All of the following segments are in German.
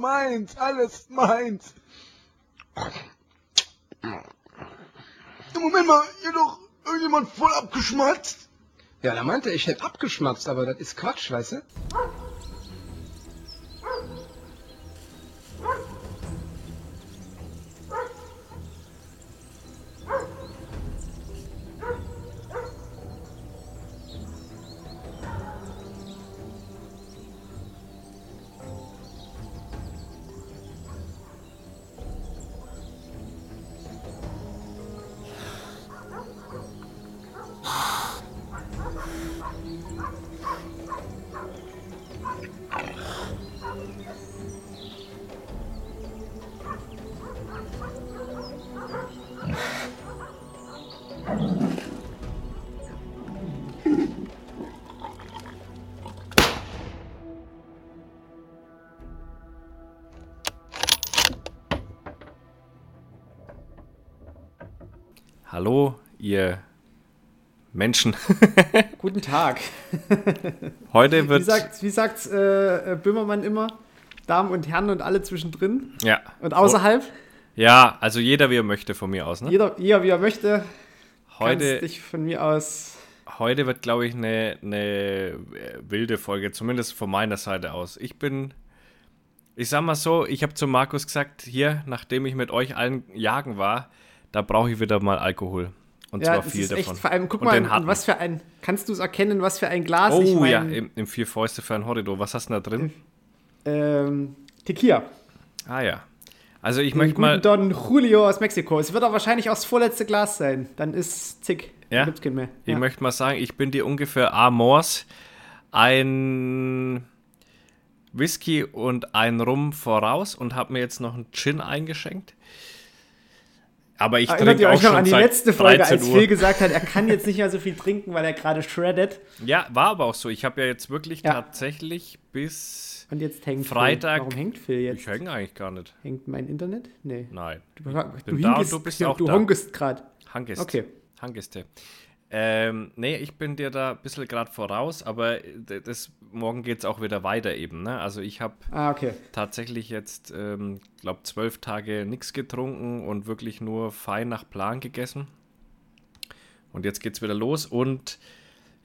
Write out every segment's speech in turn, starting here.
meins, alles meins. Moment mal, hier doch irgendjemand voll abgeschmatzt. Ja, der meinte, ich hätte abgeschmatzt, aber das ist Quatsch, weißt du? Menschen. Guten Tag. Heute wird. Wie sagt, wie sagt's äh, Böhmermann immer? Damen und Herren und alle zwischendrin? ja. Und außerhalb? Ja, also jeder wie er möchte von mir aus. Ne? Jeder, jeder, wie er möchte. Heute, dich von mir aus. heute wird, glaube ich, eine, eine äh, wilde Folge, zumindest von meiner Seite aus. Ich bin. Ich sag mal so, ich habe zu Markus gesagt, hier, nachdem ich mit euch allen jagen war, da brauche ich wieder mal Alkohol. Und ja, zwar viel ist echt, davon. vor allem, guck Und mal, in was für ein, kannst du es erkennen, was für ein Glas Oh ich mein, ja, im, im Vier Fäuste für ein Horridor. Was hast du da drin? ähm, Tequila. Ah ja. Also ich Den möchte mal. Don Julio aus Mexiko. Es wird auch wahrscheinlich auch das vorletzte Glas sein. Dann ist zick. Ja? Gibt's keinen mehr. Ich ja. möchte mal sagen, ich bin dir ungefähr Amors, ein Whisky und ein Rum voraus und habe mir jetzt noch einen Gin eingeschenkt. Aber ich Erinnert trinke auch euch noch schon an die letzte Folge, 13 als. Phil gesagt hat, er kann jetzt nicht mehr so viel trinken, weil er gerade shreddet. Ja, war aber auch so. Ich habe ja jetzt wirklich Ja. tatsächlich bis Und jetzt hängt Freitag- Phil. Warum hängt Phil jetzt? ich hänge eigentlich gar nicht. Hängt mein Internet? Nee. Nein. Du, du, hingest, du bist auch du da. gerade. Hangest. Okay. Hangeste. Ähm, nee, ich bin dir da ein bisschen gerade voraus, aber d- das, morgen geht es auch wieder weiter eben. Ne? Also ich habe Ah, okay. tatsächlich jetzt, ähm, glaube zwölf Tage nichts getrunken und wirklich nur fein nach Plan gegessen. Und jetzt geht's wieder los. Und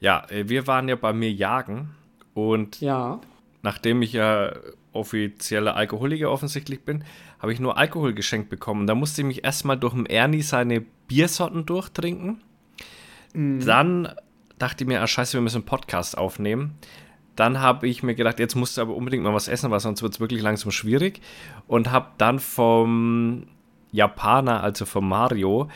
ja, äh, wir waren ja bei mir jagen. Und Ja. nachdem ich ja offizieller Alkoholiker offensichtlich bin, habe ich nur Alkohol geschenkt bekommen. Da musste ich mich erstmal durch den Ernie seine Biersorten durchtrinken. Dann dachte ich mir, ah, scheiße, wir müssen einen Podcast aufnehmen. Dann habe ich mir gedacht, jetzt musst du aber unbedingt mal was essen, weil sonst wird es wirklich langsam schwierig. Und habe dann vom Japaner, also vom Mario,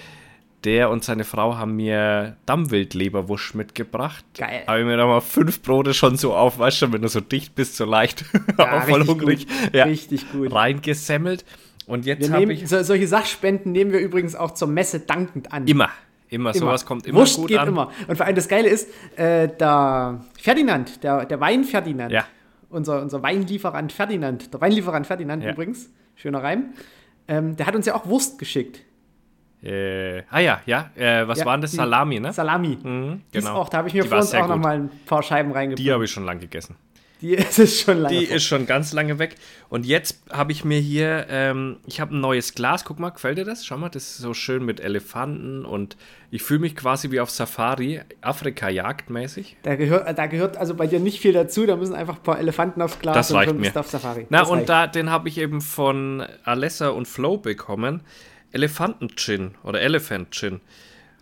der und seine Frau haben mir Dammwildleberwurst mitgebracht. Geil. Habe ich mir da mal fünf Brote schon so auf, weißt du, wenn du so dicht bist, so leicht, Ja, auch voll richtig hungrig, gut. ja, Richtig gut. reingesemmelt. Und jetzt habe ich so, solche Sachspenden nehmen wir übrigens auch zur Messe dankend an. immer, immer, sowas kommt immer Wurst gut geht an. immer. Und vor allem das Geile ist, äh, der Ferdinand, der, der Wein-Ferdinand, Ja. unser, unser Weinlieferant Ferdinand, der Weinlieferant Ferdinand Ja. übrigens, schöner Reim, ähm, der hat uns ja auch Wurst geschickt. Äh, ah ja, ja, äh, was Ja, waren das? die- Salami, ne? Salami. Mhm, Die ist genau. auch, da habe ich mir Die vor uns auch nochmal ein paar Scheiben reingepackt. Die habe ich schon lang gegessen. Die ist schon lange. Die vor. ist schon ganz lange weg. Und jetzt habe ich mir hier, ähm, ich habe ein neues Glas. Guck mal, gefällt dir das? Schau mal, das ist so schön mit Elefanten und ich fühle mich quasi wie auf Safari, Afrika-Jagd mäßig. da, gehört, da gehört also bei dir nicht viel dazu, da müssen einfach ein paar Elefanten aufs Glas Das und reicht mir. auf Safari. Na, Das und reicht. da, den habe ich eben von Alessa und Flo bekommen. Elefanten-Gin oder Elephant-Gin.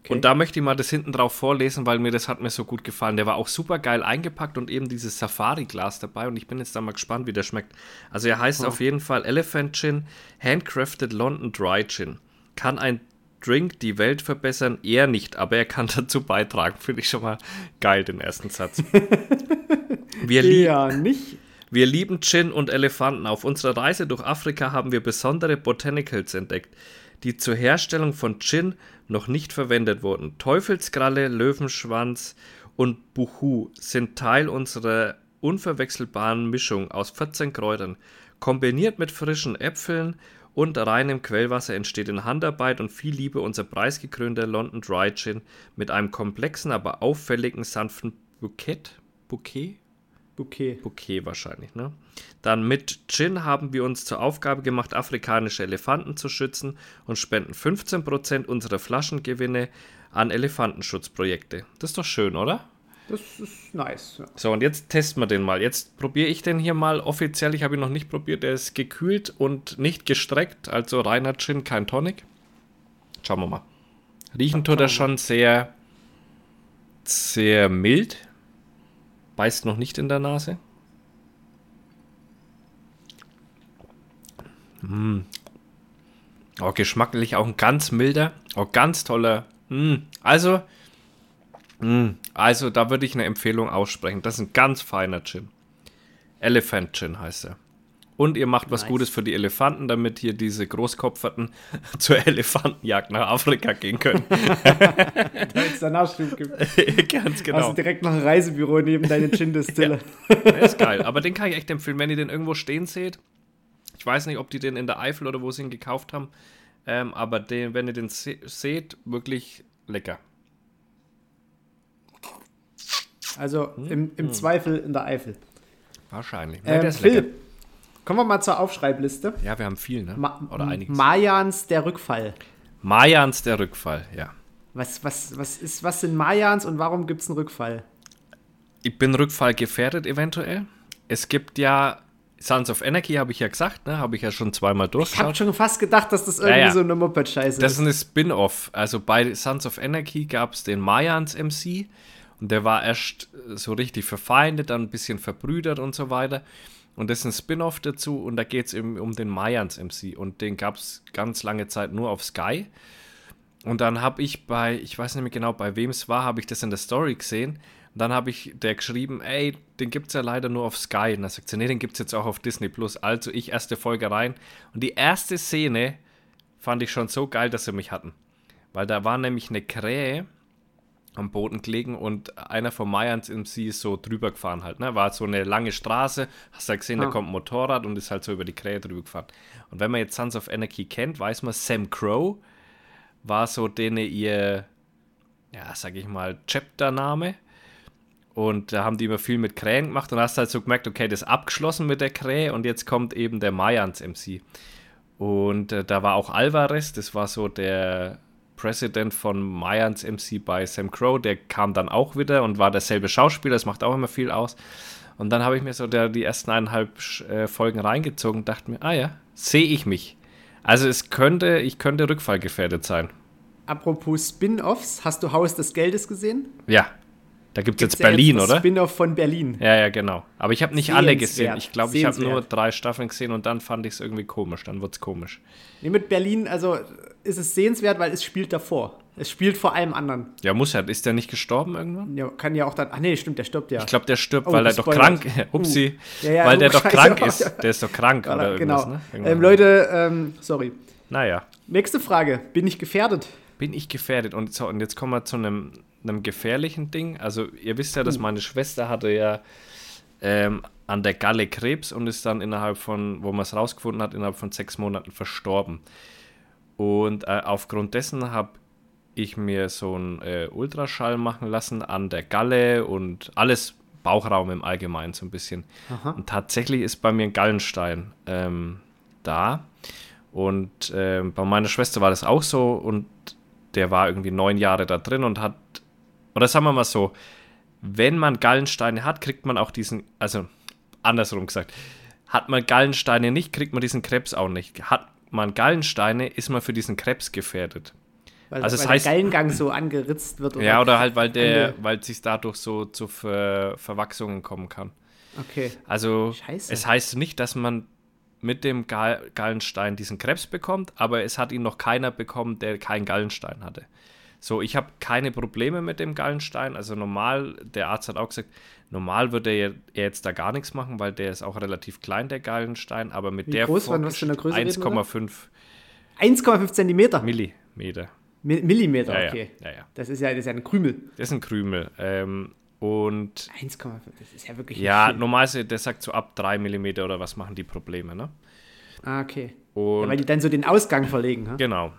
Und da möchte ich mal das hinten drauf vorlesen, weil mir das hat mir so gut gefallen. Der war auch super geil eingepackt und eben dieses Safari-Glas dabei. Und ich bin jetzt da mal gespannt, wie der schmeckt. Also er heißt auf jeden Fall Elephant Gin, Handcrafted London Dry Gin. Kann ein Drink die Welt verbessern? Eher nicht, aber er kann dazu beitragen. Finde ich schon mal geil, den ersten Satz. Wir Ja, nicht. wir lieben Gin und Elefanten. Auf unserer Reise durch Afrika haben wir besondere Botanicals entdeckt, die zur Herstellung von Gin noch nicht verwendet wurden. Teufelskralle, Löwenschwanz und Buchu sind Teil unserer unverwechselbaren Mischung aus 14 Kräutern. Kombiniert mit frischen Äpfeln und reinem Quellwasser entsteht in Handarbeit und viel Liebe unser preisgekrönter London Dry Gin mit einem komplexen, aber auffälligen, sanften Bouquet. Bouquet? Bouquet. Bouquet wahrscheinlich, ne? Dann mit Gin haben wir uns zur Aufgabe gemacht, afrikanische Elefanten zu schützen und spenden 15% unserer Flaschengewinne an Elefantenschutzprojekte. Das ist doch schön, oder? Das ist nice. Ja. So, und jetzt testen wir den mal. Jetzt probiere ich den hier mal offiziell. Ich habe ihn noch nicht probiert. Der ist gekühlt und nicht gestreckt. Also reiner Gin, kein Tonic. Schauen wir mal. Riechen tut er schon sehr, sehr mild. Beißt noch nicht in der Nase. Mm. Oh, geschmacklich auch ein ganz milder, oh, ganz toller. Mm. Also, mm. also da würde ich eine Empfehlung aussprechen. Das ist ein ganz feiner Gin. Elephant Gin heißt er. Und ihr macht was Nice. Gutes für die Elefanten, damit hier diese Großkopferten zur Elefantenjagd nach Afrika gehen können. Damit es da Nachschub gibt. ganz Hast genau. du direkt noch ein Reisebüro neben deiner Gin-Distille. Der ist geil. Aber den kann ich echt empfehlen, wenn ihr den irgendwo stehen seht. Ich weiß nicht, ob die den in der Eifel oder wo sie ihn gekauft haben. Ähm, aber den, wenn ihr den se seht, wirklich lecker. Also Hm? im, im Zweifel in der Eifel. Wahrscheinlich. Ähm, der ist lecker. Phil, kommen wir mal zur Aufschreibliste. Ja, wir haben viel, ne? Ma oder einiges. Mayans der Rückfall. Mayans der Rückfall, ja. Was, was, was, ist, was sind Mayans und warum gibt es einen Rückfall? Ich bin Rückfall gefährdet eventuell. Es gibt ja Sons of Anarchy, habe ich ja gesagt, ne? Habe ich ja schon zweimal Ich habe durchgeschaut. schon fast gedacht, dass das irgendwie ja. so eine Moped-Scheiße Das ist. ist eine Spin-off. Also bei Sons of Anarchy gab es den Mayans MC und der war erst so richtig verfeindet, dann ein bisschen verbrüdert und so weiter. Und das ist ein Spin-off dazu und da geht es eben um den Mayans MC und den gab es ganz lange Zeit nur auf Sky. Und dann habe ich bei, ich weiß nicht mehr genau, bei wem es war, habe ich das in der Story gesehen. Und dann habe ich der geschrieben, ey, den gibt es ja leider nur auf Sky. Und dann sagt sie, nee, den gibt es jetzt auch auf Disney Plus. Also ich erste Folge rein. Und die erste Szene fand ich schon so geil, dass sie mich hatten. Weil da war nämlich eine Krähe am Boden gelegen und einer von Mayans MC ist so drüber gefahren halt, ne? War so eine lange Straße, hast du ja gesehen, da Ah. kommt ein Motorrad und ist halt so über die Krähe drüber gefahren. Und wenn man jetzt Sons of Anarchy kennt, weiß man, Sam Crow war so denen ihr, ja, sag ich mal, Chapter-Name. Und da haben die immer viel mit Krähen gemacht und hast halt so gemerkt, okay, das ist abgeschlossen mit der Krähe und jetzt kommt eben der Mayans MC. Und äh, da war auch Alvarez, das war so der President von Mayans MC bei Sam Crow, der kam dann auch wieder und war derselbe Schauspieler, das macht auch immer viel aus. Und dann habe ich mir so der, die ersten eineinhalb äh, Folgen reingezogen und dachte mir, ah ja, sehe ich mich. Also es könnte, ich könnte rückfallgefährdet sein. Apropos Spin-Offs, hast du Haus des Geldes gesehen? Ja, da gibt es jetzt ja Berlin, das oder? Spin-off von Berlin. Ja, ja, genau. Aber ich habe nicht alle gesehen. Sehenswert. Ich glaube, ich habe nur Sehenswert. drei Staffeln gesehen und dann fand ich es irgendwie komisch. Dann wurde es komisch. Nee, mit Berlin, also ist es sehenswert, weil es spielt davor. Es spielt vor allem anderen. Ja, muss ja. Ist der nicht gestorben irgendwann? Ja, kann ja auch dann. Ach nee, stimmt, der stirbt ja. Ich glaube, der stirbt, Oh, weil er doch krank Upsi. Uh. Ja, ja, weil der oh, doch krank ist. Der ist doch krank oder irgendwas, genau. ne? Ähm, Leute, ähm, sorry. Naja. Nächste Frage. Bin ich gefährdet? Bin ich gefährdet? Und, so, und jetzt kommen wir zu einem, einem gefährlichen Ding. Also, ihr wisst ja, Uh. dass meine Schwester hatte ja ähm, an der Galle Krebs und ist dann innerhalb von, wo man es rausgefunden hat, innerhalb von sechs Monaten verstorben. Und äh, aufgrund dessen habe ich mir so einen äh, Ultraschall machen lassen an der Galle und alles Bauchraum im Allgemeinen so ein bisschen. Und tatsächlich ist bei mir ein Gallenstein ähm, da. Und ähm, bei meiner Schwester war das auch so und der war irgendwie neun Jahre da drin und hat, oder sagen wir mal so, wenn man Gallensteine hat, kriegt man auch diesen, also andersrum gesagt, hat man Gallensteine nicht, kriegt man diesen Krebs auch nicht. Hat man Gallensteine, ist man für diesen Krebs gefährdet. Weil, Also es weil heißt- der Gallengang so angeritzt wird. Ja, oder halt, weil der, Ange- weil es sich dadurch so zu Ver Verwachsungen kommen kann. Okay. Also Scheiße. es heißt nicht, dass man mit dem Gal Gallenstein diesen Krebs bekommt, aber es hat ihn noch keiner bekommen, der keinen Gallenstein hatte. So, ich habe keine Probleme mit dem Gallenstein. Also normal, der Arzt hat auch gesagt, normal würde er jetzt da gar nichts machen, weil der ist auch relativ klein, der Gallenstein, aber mit Wie der groß, von was für einer Größe reden wir da? 1,5 1,5 Zentimeter. Millimeter. Mi- Millimeter, Ja, okay. ja, ja. Das ist ja, das ist ja ein Krümel. Das ist ein Krümel. Ähm, und 1,5, das ist ja wirklich ja, normalerweise, der sagt so ab 3 Millimeter oder was machen die Probleme, ne? Ah, okay. Und weil die dann so den Ausgang verlegen. Ha? genau.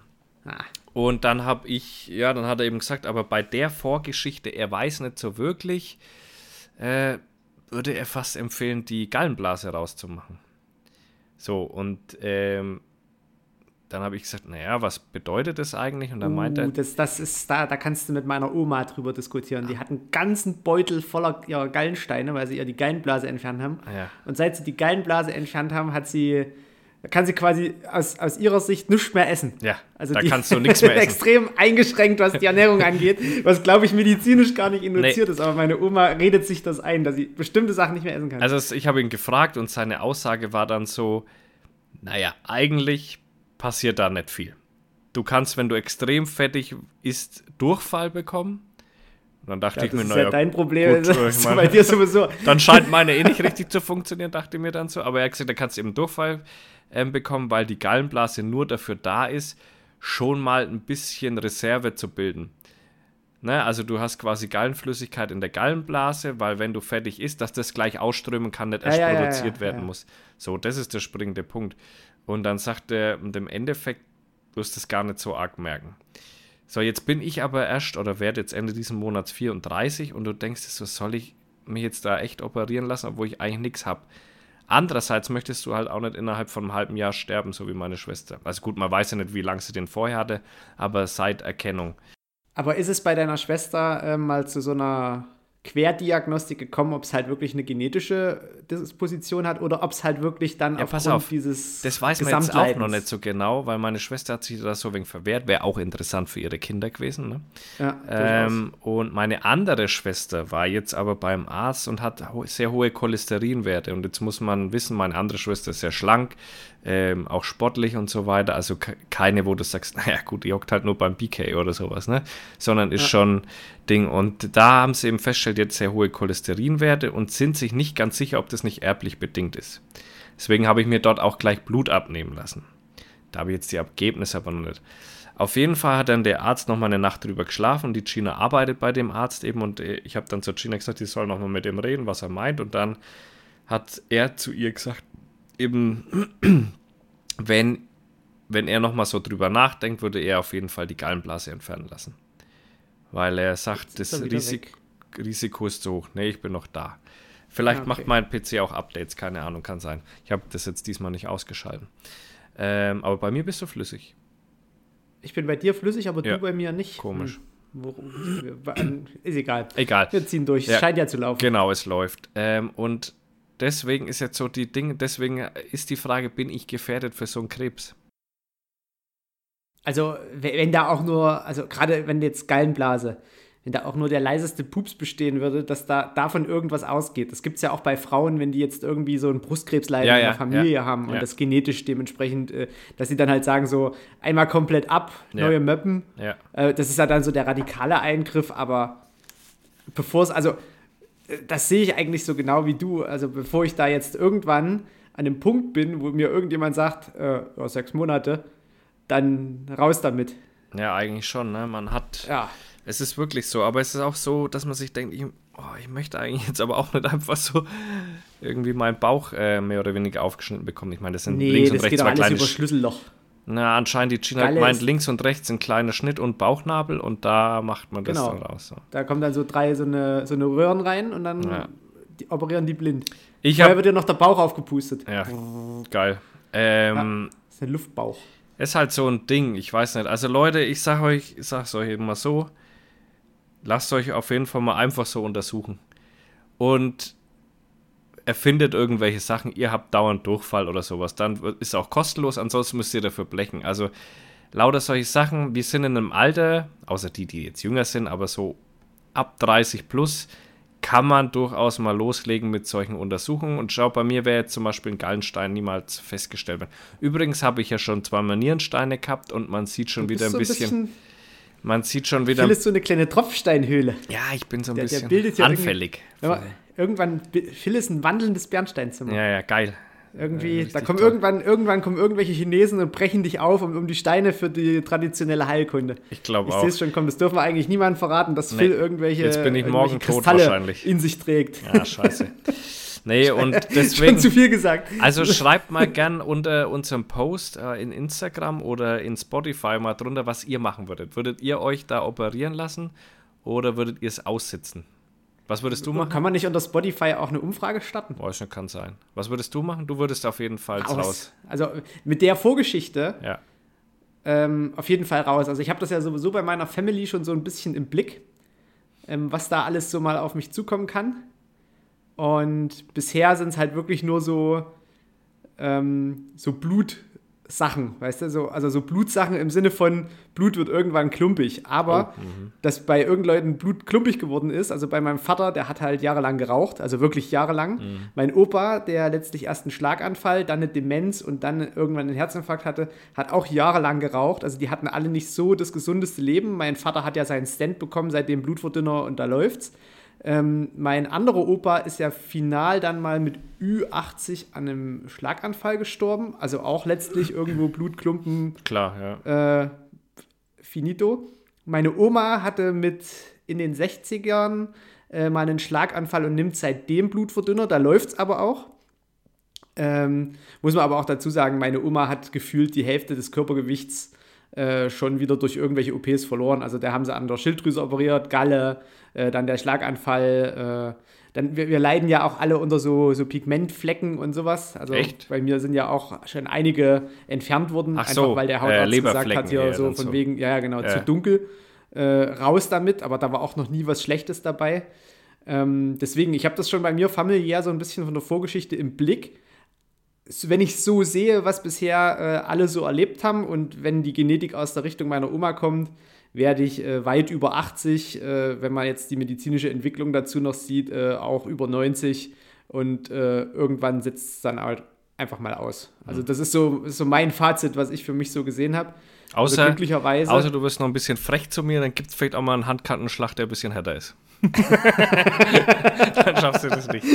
Ah, Und dann habe ich, ja, dann hat er eben gesagt, aber bei der Vorgeschichte, er weiß nicht so wirklich, äh, würde er fast empfehlen, die Gallenblase rauszumachen. So, und ähm, dann habe ich gesagt, naja, was bedeutet das eigentlich? Und dann meinte Uh, er, das, das ist da, da kannst du mit meiner Oma drüber diskutieren. Die hat einen ganzen Beutel voller ihrer Gallensteine, weil sie ihr die Gallenblase entfernt haben. Ja. Und seit sie die Gallenblase entfernt haben, hat sie, kann sie quasi aus, aus ihrer Sicht nichts mehr essen. ja, Also da die kannst du nichts mehr essen. extrem eingeschränkt, was die Ernährung angeht, was glaube ich medizinisch gar nicht induziert ist. Aber meine Oma redet sich das ein, dass sie bestimmte Sachen nicht mehr essen kann. Also ich habe ihn gefragt und seine Aussage war dann so, naja, eigentlich passiert da nicht viel. Du kannst, wenn du extrem fettig isst, Durchfall bekommen. Und dann dachte ja, ich das mir, ist naja, ja dein Problem. gut, das ich ist meine- bei dir sowieso. dann scheint meine eh nicht richtig zu funktionieren, dachte ich mir dann so. Aber er hat gesagt, da kannst du eben Durchfall ähm, bekommen, weil die Gallenblase nur dafür da ist, schon mal ein bisschen Reserve zu bilden. Ne, also du hast quasi Gallenflüssigkeit in der Gallenblase, weil wenn du fertig isst, dass das gleich ausströmen kann, nicht erst ja, produziert ja, werden muss. So, das ist der springende Punkt. Und dann sagt er, und im Endeffekt wirst du es gar nicht so arg merken. So, jetzt bin ich aber erst oder werde jetzt Ende diesen Monats 34 und du denkst, so soll ich mich jetzt da echt operieren lassen, obwohl ich eigentlich nichts habe. Andererseits möchtest du halt auch nicht innerhalb von einem halben Jahr sterben, so wie meine Schwester. Also gut, man weiß ja nicht, wie lange sie den vorher hatte, aber seit Erkennung. Aber ist es bei deiner Schwester äh, mal zu so einer Querdiagnostik gekommen, ob es halt wirklich eine genetische Disposition hat oder ob es halt wirklich dann Ja, pass auf. dieses Das weiß man jetzt auch noch nicht so genau, weil meine Schwester hat sich da so wegen verwehrt. Wäre auch interessant für ihre Kinder gewesen. Ne? Ja. Ähm, und meine andere Schwester war jetzt aber beim Arzt und hat sehr hohe Cholesterinwerte. Und jetzt muss man wissen, meine andere Schwester ist sehr schlank, ähm, auch sportlich und so weiter. Also ke- keine, wo du sagst, naja gut, die hockt halt nur beim BK oder sowas, ne? Sondern ist schon Ding. Und da haben sie eben festgestellt, jetzt sehr hohe Cholesterinwerte und sind sich nicht ganz sicher, ob das nicht erblich bedingt ist. Deswegen habe ich mir dort auch gleich Blut abnehmen lassen. Da habe ich jetzt die Ergebnisse aber noch nicht. Auf jeden Fall hat dann der Arzt noch mal eine Nacht drüber geschlafen und die Gina arbeitet bei dem Arzt eben und äh, ich habe dann zur Gina gesagt, die soll noch mal mit ihm reden, was er meint und dann hat er zu ihr gesagt, eben wenn, wenn er noch mal so drüber nachdenkt, würde er auf jeden Fall die Gallenblase entfernen lassen. Weil er sagt, das Risik weg. Risiko ist zu hoch. Nee, ich bin noch da. Vielleicht Ah, macht okay. mein PC auch Updates, keine Ahnung, kann sein. Ich habe das jetzt diesmal nicht ausgeschalten. Ähm, aber bei mir bist du flüssig. Ich bin bei dir flüssig, aber Ja. du bei mir nicht. Komisch. Hm. Ist egal. Egal. Wir ziehen durch. Ja. Es scheint ja zu laufen. Genau, es läuft. Ähm, und deswegen ist jetzt so die Dinge, deswegen ist die Frage, bin ich gefährdet für so einen Krebs? Also, we- wenn da auch nur, also gerade wenn jetzt Gallenblase, wenn da auch nur der leiseste Pups bestehen würde, dass da davon irgendwas ausgeht. Das gibt es ja auch bei Frauen, wenn die jetzt irgendwie so ein Brustkrebsleiden Ja, in ja, der Familie ja, haben und ja. das genetisch dementsprechend, äh, dass sie dann halt sagen, so einmal komplett ab, Ja. neue Möppen. Ja. Äh, das ist ja dann so der radikale Eingriff, aber bevor es, also das sehe ich eigentlich so genau wie du. Also bevor ich da jetzt irgendwann an dem Punkt bin, wo mir irgendjemand sagt, äh, ja, sechs Monate, dann raus damit. Ja, eigentlich schon, ne? Man hat. Ja. Es ist wirklich so, aber es ist auch so, dass man sich denkt, ich, oh, ich möchte eigentlich jetzt aber auch nicht einfach so irgendwie meinen Bauch äh, mehr oder weniger aufgeschnitten bekommen. Ich meine, das sind Nee, links und rechts zwei alles kleine Schlüsselloch. Na, anscheinend die Gina Geile meint links und rechts ein kleiner Schnitt und Bauchnabel und da macht man das Genau. dann raus. So. Da kommen dann so drei so eine, so eine Röhren rein und dann Ja. die operieren die blind. Ich Vorher habe wird dir noch der Bauch aufgepustet. ja, geil. Ähm, Das ist ein Luftbauch. Ist halt so ein Ding, ich weiß nicht. Also Leute, ich sag euch, ich sag's euch immer so, lasst euch auf jeden Fall mal einfach so untersuchen. Und erfindet irgendwelche Sachen, ihr habt dauernd Durchfall oder sowas, dann ist auch kostenlos, ansonsten müsst ihr dafür blechen. Also lauter solche Sachen, wir sind in einem Alter, außer die, die jetzt jünger sind, aber so ab 30 plus, kann man durchaus mal loslegen mit solchen Untersuchungen. Und schau, bei mir wäre jetzt zum Beispiel ein Gallenstein niemals festgestellt werden. Übrigens habe ich ja schon zweimal Nierensteine gehabt und man sieht schon wieder ein so bisschen, man sieht schon wieder, Phil ist so eine kleine Tropfsteinhöhle. ja, ich bin so ein Der- der bisschen bildet ja anfällig. Man, irgendwann, Phil ist ein wandelndes Bernsteinzimmer. Ja, ja, geil. Irgendwie, Ja, da kommen toll. irgendwann, irgendwann kommen irgendwelche Chinesen und brechen dich auf um, um die Steine für die traditionelle Heilkunde. Ich glaube Ich auch. sehe es schon kommen. Das dürfen wir eigentlich niemandem verraten, dass Phil irgendwelche, Jetzt bin ich morgen tot wahrscheinlich. in sich trägt. Ja, scheiße. Nee, und Schon deswegen. zu viel gesagt. Also schreibt mal gern unter unserem Post äh, in Instagram oder in Spotify mal drunter, was ihr machen würdet. Würdet ihr euch da operieren lassen oder würdet ihr es aussitzen? Was würdest du machen? Kann man nicht unter Spotify auch eine Umfrage starten? Boah, schon kann sein. Was würdest du machen? Du würdest auf jeden Fall raus. raus. Also mit der Vorgeschichte ja. ähm, auf jeden Fall raus. Also ich habe das ja sowieso bei meiner Family schon so ein bisschen im Blick, ähm, was da alles so mal auf mich zukommen kann. Und bisher sind es halt wirklich nur so, ähm, so Blut, Sachen, weißt du, so, also so Blutsachen im Sinne von Blut wird irgendwann klumpig. Aber oh, dass bei irgendeinen Blut klumpig geworden ist, also bei meinem Vater, der hat halt jahrelang geraucht, also wirklich jahrelang. Mhm. Mein Opa, der letztlich erst einen Schlaganfall, dann eine Demenz und dann irgendwann einen Herzinfarkt hatte, hat auch jahrelang geraucht. Also die hatten alle nicht so das gesundeste Leben. Mein Vater hat ja seinen Stand bekommen, seitdem Blutverdünner und da läuft's. Ähm, mein anderer Opa ist ja final dann mal mit Ü80 an einem Schlaganfall gestorben. Also auch letztlich irgendwo Blutklumpen. Klar, ja. Äh, finito. Meine Oma hatte mit in den 60ern äh, mal einen Schlaganfall und nimmt seitdem Blutverdünner. Da läuft es aber auch. Ähm, muss man aber auch dazu sagen, meine Oma hat gefühlt die Hälfte des Körpergewichts äh, schon wieder durch irgendwelche OPs verloren. Also da haben sie an der Schilddrüse operiert, Galle, äh, dann der Schlaganfall. Äh, dann, wir, wir, leiden ja auch alle unter so, so Pigmentflecken und sowas. Also Echt? bei mir sind ja auch schon einige entfernt worden, Ach einfach so, weil der Hautarzt äh, gesagt hat, hier so von so. wegen, ja genau, zu dunkel. Äh, raus damit, aber da war auch noch nie was Schlechtes dabei. Ähm, deswegen, ich habe das schon bei mir familiär so ein bisschen von der Vorgeschichte im Blick wenn ich so sehe, was bisher äh, alle so erlebt haben und wenn die Genetik aus der Richtung meiner Oma kommt, werde ich äh, weit über 80, äh, wenn man jetzt die medizinische Entwicklung dazu noch sieht, äh, auch über 90 und äh, irgendwann sitzt es dann halt einfach mal aus. Also das ist so, ist so mein Fazit, was ich für mich so gesehen habe. Also außer, also glücklicherweise, außer du wirst noch ein bisschen frech zu mir, dann gibt es vielleicht auch mal einen Handkantenschlag, der ein bisschen härter ist. dann schaffst du das nicht.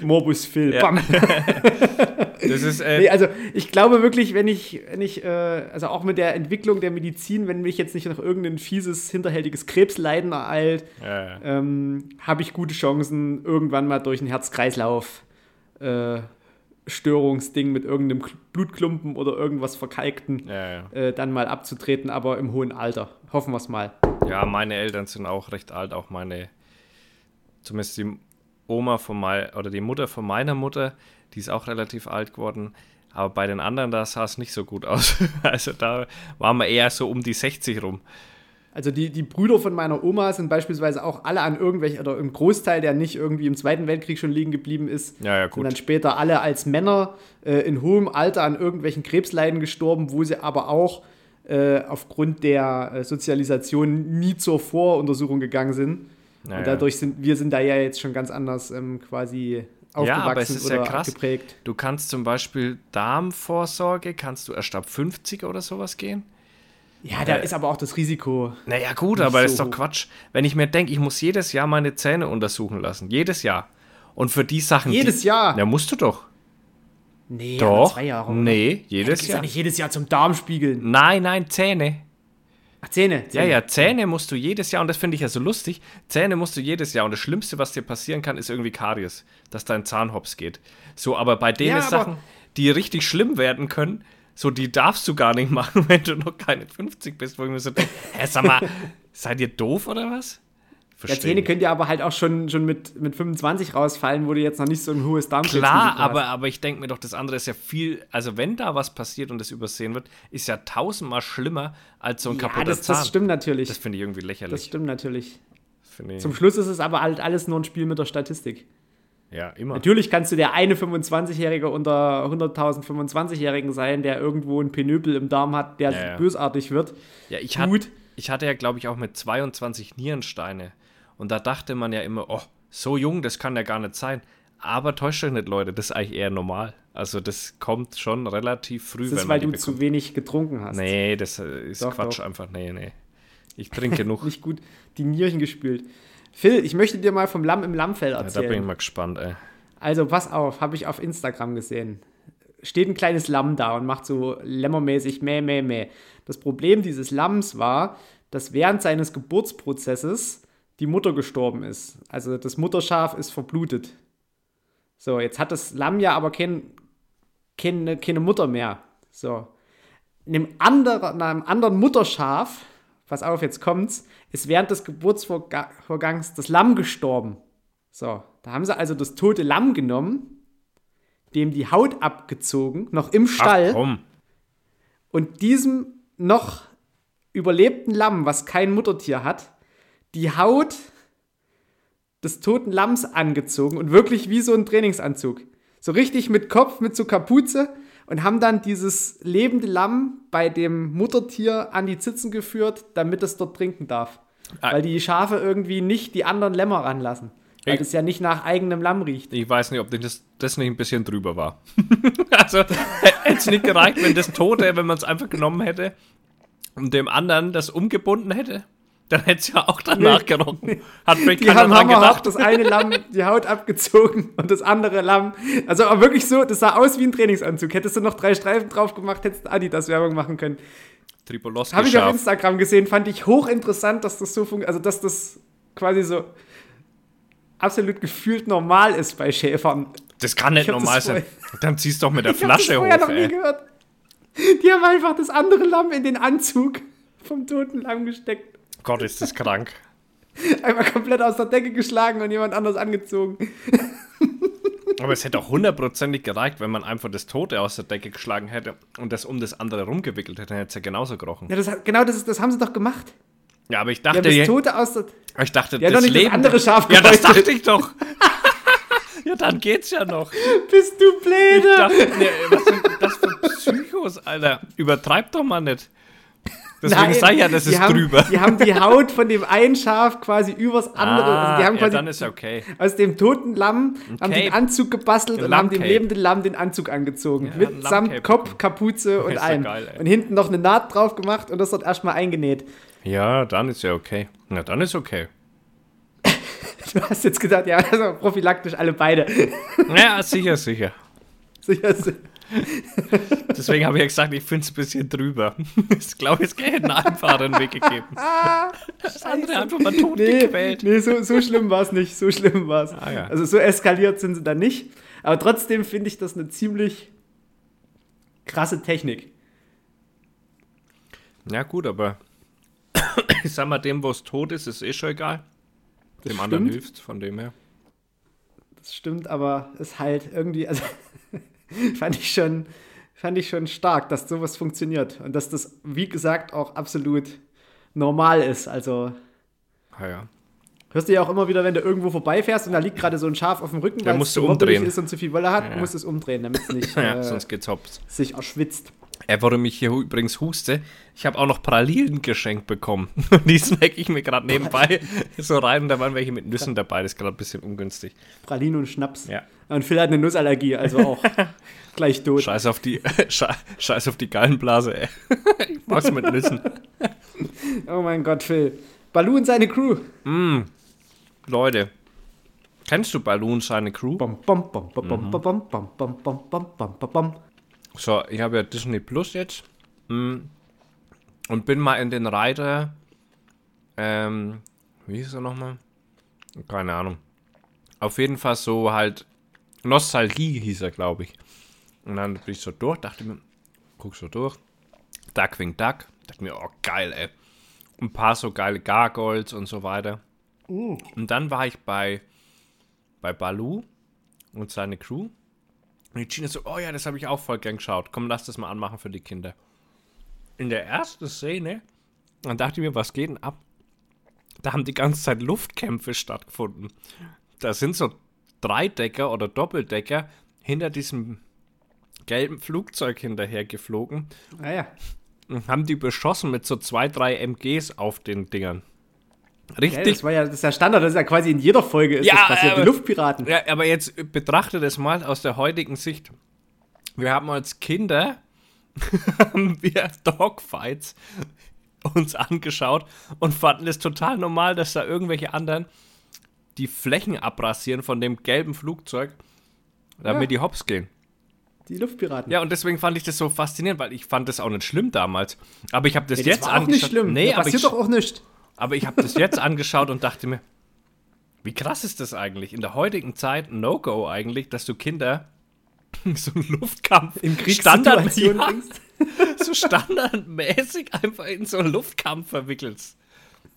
Morbus Phil. Ja. Bam. das ist, äh, nee, also ich glaube wirklich, wenn ich, wenn ich, äh, also auch mit der Entwicklung der Medizin, wenn mich jetzt nicht noch irgendein fieses, hinterhältiges Krebsleiden ereilt, ja, ja. ähm, habe ich gute Chancen, irgendwann mal durch einen Herz-Kreislauf äh, Störungsding mit irgendeinem Blutklumpen oder irgendwas Verkalkten äh, dann mal abzutreten, aber im hohen Alter. Hoffen wir es mal. Ja, meine Eltern sind auch recht alt, auch meine, zumindest die Oma von meiner, oder die Mutter von meiner Mutter, die ist auch relativ alt geworden. Aber bei den anderen, da sah es nicht so gut aus. Also da waren wir eher so um die 60 rum. Also die, die Brüder von meiner Oma sind beispielsweise auch alle an irgendwelchen, oder im Großteil, der nicht irgendwie im Zweiten Weltkrieg schon liegen geblieben ist, ja, ja, gut. sind dann später alle als Männer äh, in hohem Alter an irgendwelchen Krebsleiden gestorben, wo sie aber auch äh, aufgrund der äh, Sozialisation nie zur Voruntersuchung gegangen sind. Naja. Und dadurch sind wir sind da ja jetzt schon ganz anders ähm, quasi aufgewachsen ja, aber es ist oder ja krass. geprägt. Du kannst zum Beispiel Darmvorsorge, kannst du erst ab 50 oder sowas gehen. Ja, da äh, ist aber auch das Risiko. Naja, gut, aber so das ist doch Quatsch. Wenn ich mir denke, ich muss jedes Jahr meine Zähne untersuchen lassen. Jedes Jahr. Und für die Sachen. Jedes die, Jahr? Ja, musst du doch. Nee, Doch. zwei Jahre. Oder? Nee, jedes ja, Jahr. Ja nicht jedes Jahr zum Darm spiegeln. Nein, nein, Zähne. Ach, Zähne, Zähne. Ja, ja, Zähne musst du jedes Jahr, und das finde ich ja so lustig, Zähne musst du jedes Jahr. Und das Schlimmste, was dir passieren kann, ist irgendwie Karies, dass dein Zahn hops geht. So, aber bei den ja, Sachen, die richtig schlimm werden können, so, die darfst du gar nicht machen, wenn du noch keine 50 bist, wo ich mir so denke, hä, sag mal, seid ihr doof oder was? Ja, Zähne könnt ihr aber halt auch schon, schon mit, mit 25 rausfallen, wo du jetzt noch nicht so ein hohes Darmkrebs Klar, aber, aber ich denke mir doch, das andere ist ja viel, also wenn da was passiert und das übersehen wird, ist ja tausendmal schlimmer als so ein ja, kaputter das, Zahn. das stimmt natürlich. Das finde ich irgendwie lächerlich. Das stimmt natürlich. Zum Schluss ist es aber halt alles nur ein Spiel mit der Statistik. Ja, immer. Natürlich kannst du der eine 25-Jährige unter 100.000 25-Jährigen sein, der irgendwo ein Penöpel im Darm hat, der ja, ja. bösartig wird. Ja, ich, Hat, ich hatte ja, glaube ich, auch mit 22 Nierensteine. Und da dachte man ja immer, oh, so jung, das kann ja gar nicht sein. Aber täuscht euch nicht, Leute, das ist eigentlich eher normal. Also das kommt schon relativ früh. Das ist, weil du bekommt. zu wenig getrunken hast. Nee, das ist doch, Quatsch doch. einfach. Nee, nee. Ich trinke genug. Nicht gut die Nieren gespült. Phil, ich möchte dir mal vom Lamm im Lammfell erzählen. Ja, da bin ich mal gespannt, ey. Also pass auf, habe ich auf Instagram gesehen. Steht ein kleines Lamm da und macht so lämmermäßig meh, meh, meh. Das Problem dieses Lamms war, dass während seines Geburtsprozesses die Mutter gestorben ist. Also das Mutterschaf ist verblutet. So, jetzt hat das Lamm ja aber kein, keine, keine Mutter mehr. So. Einem anderen, einem anderen Mutterschaf pass auf, jetzt kommt's, ist während des Geburtsvorgangs das Lamm gestorben. So, da haben sie also das tote Lamm genommen, dem die Haut abgezogen, noch im Stall. Ach, komm. Und diesem noch überlebten Lamm, was kein Muttertier hat, die Haut des toten Lamms angezogen und wirklich wie so ein Trainingsanzug. So richtig mit Kopf, mit so Kapuze und haben dann dieses lebende Lamm bei dem Muttertier an die Zitzen geführt, damit es dort trinken darf. Ah. Weil die Schafe irgendwie nicht die anderen Lämmer ranlassen. Weil das ja nicht nach eigenem Lamm riecht. Ich weiß nicht, ob das, das nicht ein bisschen drüber war. also hätte es nicht gereicht, wenn das Tote, wenn man es einfach genommen hätte und dem anderen das umgebunden hätte. Dann hätte es ja auch danach Nee. gerochen. Hat vielleicht Die haben hammerhaft gedacht. das eine Lamm die Haut abgezogen und das andere Lamm. Also aber wirklich so, das sah aus wie ein Trainingsanzug. Hättest du noch drei Streifen drauf gemacht, hättest du Adidas Werbung machen können. Tripolowski Habe ich auf. Instagram gesehen, fand ich hochinteressant, dass das so funktioniert, also dass das quasi so absolut gefühlt normal ist bei Schäfern. Das kann nicht Ich hab normal das sein. Dann ziehst du doch mit der Ich das Flasche vorher hoch, noch nie gehört. Die haben einfach das andere Lamm in den Anzug vom toten Lamm gesteckt. Gott, ist das krank. Einmal komplett aus der Decke geschlagen und jemand anders angezogen. Aber es hätte auch hundertprozentig gereicht, wenn man einfach das Tote aus der Decke geschlagen hätte und das um das andere rumgewickelt hätte, dann hätte es ja genauso gerochen. Ja, das, genau das, das haben sie doch gemacht. Ja, aber ich dachte, das je- Tote aus der. ich dachte, Ja, das doch nicht das Leben. andere Schaf ja, das dachte ich doch. ja, dann geht's ja noch. Bist du Ich blöde? dachte, nee, was sind das für Psychos, Alter? Übertreib doch mal nicht. Deswegen Nein, sag ich ja, das ist haben, drüber. Die haben die Haut von dem einen Schaf quasi übers andere. also die haben ja, quasi dann ist ja okay. aus dem toten Lamm haben Cape. den Anzug gebastelt und haben dem lebenden Lamm den Anzug angezogen. Ja, mit samt Kopf. Kapuze und ja allem. geil, und hinten noch eine Naht drauf gemacht und das dort erstmal eingenäht. Ja, dann ist ja okay. Na, dann ist okay. Du hast jetzt gesagt, ja, also prophylaktisch alle beide. Ja, sicher, sicher. Sicher. Deswegen habe ich ja gesagt, ich finde es ein bisschen drüber. Ich glaube, es hätte einen einfacheren Weg gegeben. Das andere einfach mal tot Nee, gequält. nee so, so schlimm war es nicht. So schlimm war es. Ah, ja. Also so eskaliert sind sie dann nicht. Aber trotzdem finde ich das eine ziemlich krasse Technik. Ja, gut, aber ich sag mal, dem, wo es tot ist, ist eh schon egal. Dem anderen stimmt. hilft von dem her. Das stimmt, aber ist halt irgendwie, also fand ich schon, fand ich schon stark, dass sowas funktioniert und dass das, wie gesagt, auch absolut normal ist. Also Ah, ja. hörst du ja auch immer wieder, wenn du irgendwo vorbeifährst und da liegt gerade so ein Schaf auf dem Rücken, Ja, weil es musst zu umdrehen. ist und zu viel Wolle hat, Ja. musst du es umdrehen, damit es nicht ja, äh, sonst geht's hops. sich erschwitzt. Äh, warum ich hier übrigens huste, ich habe auch noch Pralinen geschenkt bekommen. Die snacke ich mir gerade nebenbei so rein und da waren welche mit Nüssen dabei. Das ist gerade ein bisschen ungünstig. Pralinen und Schnaps. Ja. Und Phil hat eine Nussallergie, also auch gleich tot. Scheiß auf die, Sche- Scheiß auf die Gallenblase, ey. Ich mach's mit Nüssen. Oh mein Gott, Phil. Balu und seine Crew. Leute, kennst du Balloon seine Crew? Bom, bom, bom, bom, Mhm. bom, bom, bom, bom, bom, bom, bom, bom, bom. So, ich habe ja Disney Plus jetzt. mm, Und bin mal in den Reiter. Ähm, wie hieß er nochmal? Keine Ahnung. Auf jeden Fall so halt. Nostalgie hieß er, glaube ich. Und dann bin ich so durch, dachte mir, guck so durch. Duckwing Duck. Dachte mir, oh geil, ey. Ein paar so geile Gargoyles und so weiter. Und dann war ich bei, bei Balu und seine Crew. Und die Gina so, oh ja, das habe ich auch voll gern geschaut. Komm, lass das mal anmachen für die Kinder. In der ersten Szene, dann dachte ich mir, was geht denn ab? Da haben die ganze Zeit Luftkämpfe stattgefunden. Da sind so Dreidecker oder Doppeldecker hinter diesem gelben Flugzeug hinterher geflogen Ah ja. und haben die beschossen mit so zwei, drei MGs auf den Dingern. Ja, Richtig das war ja, das ist ja Standard, das ist ja quasi in jeder Folge ist Ja, das passiert, aber- die Luftpiraten. Ja, aber jetzt betrachte das mal aus der heutigen Sicht. Wir haben als Kinder wir Dogfights uns angeschaut und fanden es total normal, dass da irgendwelche anderen die Flächen abrasieren von dem gelben Flugzeug, damit Ja. die hops gehen. Die Luftpiraten. Ja, und deswegen fand ich das so faszinierend, weil ich fand das auch nicht schlimm damals. Aber ich habe das Ja, jetzt das war auch nicht schlimm. Nee, da aber passiert ich, doch auch nichts. Aber ich habe das jetzt angeschaut und dachte mir, wie krass ist das eigentlich? In der heutigen Zeit ein No-Go eigentlich, dass du Kinder so einen Luftkampf In Standard, Kriegssituationen ja, so standardmäßig einfach in so einen Luftkampf verwickelst.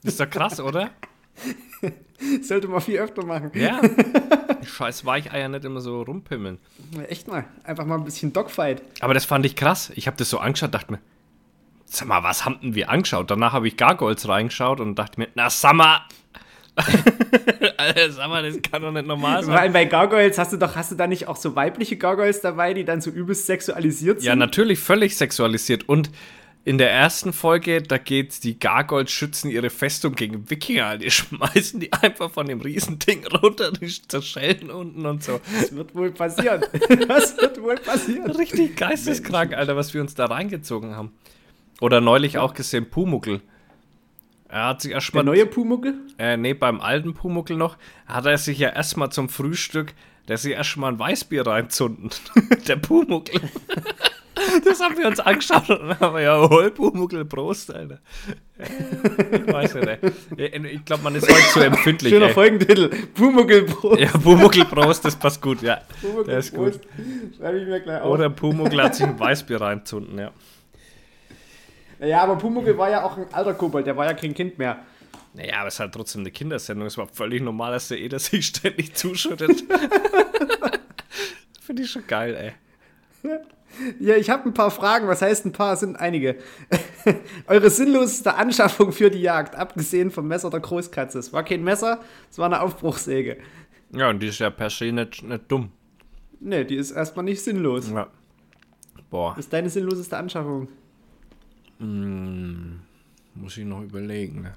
Das ist doch krass, oder? Sollte man viel öfter machen. Ja. Scheiß Weicheier nicht immer so rumpimmeln. Echt mal. Einfach mal ein bisschen Dogfight. Aber das fand ich krass. Ich habe das so angeschaut, dachte mir, sag mal, was haben denn wir angeschaut? Danach habe ich Gargoyles reingeschaut und dachte mir, na, sag mal. Alter, sag mal, das kann doch nicht normal Vor sein. allem bei Gargoyles hast du doch, hast du da nicht auch so weibliche Gargoyles dabei, die dann so übelst sexualisiert sind? Ja, natürlich völlig sexualisiert. Und in der ersten Folge, da geht die Gargoyles schützen ihre Festung gegen Wikinger. Die schmeißen die einfach von dem Riesending runter, die zerschellen unten und so. Das wird wohl passieren. das wird wohl passieren. Richtig geisteskrank, Alter, was wir uns da reingezogen haben. Oder neulich auch gesehen, Pumuckel. Er hat sich Der erstmal, neue Pumuckel? äh, nee, beim alten Pumuckel noch, hat er sich ja erstmal zum Frühstück, der sich erstmal ein Weißbier reinzunden. der Pumuckel. das haben wir uns angeschaut und dann haben wir ja, hol Pumuckel, Prost, Alter. Ich weiß nicht, ey. Ich glaube, man ist heute zu empfindlich, Schöner ey. Folgentitel. Pumuckelbrot. Ja, Pumuckel, Prost, das passt gut, ja. Der ist gut. Schreibe ich mir gleich auf. Oder Pumuckel hat sich ein Weißbier reinzunden, ja. Ja, aber Pumuckel war ja auch ein alter Kobold, der war ja kein Kind mehr. Naja, aber es ist halt trotzdem eine Kindersendung. Es war völlig normal, dass der Eder sich ständig zuschüttet. Finde ich schon geil, ey. Ja, ich habe ein paar Fragen. Was heißt ein paar? Es sind einige. Eure sinnloseste Anschaffung für die Jagd, abgesehen vom Messer der Großkatze. Es war kein Messer, es war eine Aufbruchsäge. Ja, und die ist ja per se nicht, nicht dumm. Ne, die ist erstmal nicht sinnlos. Ja. Boah, Was ist deine sinnloseste Anschaffung? Muss ich noch überlegen. ne?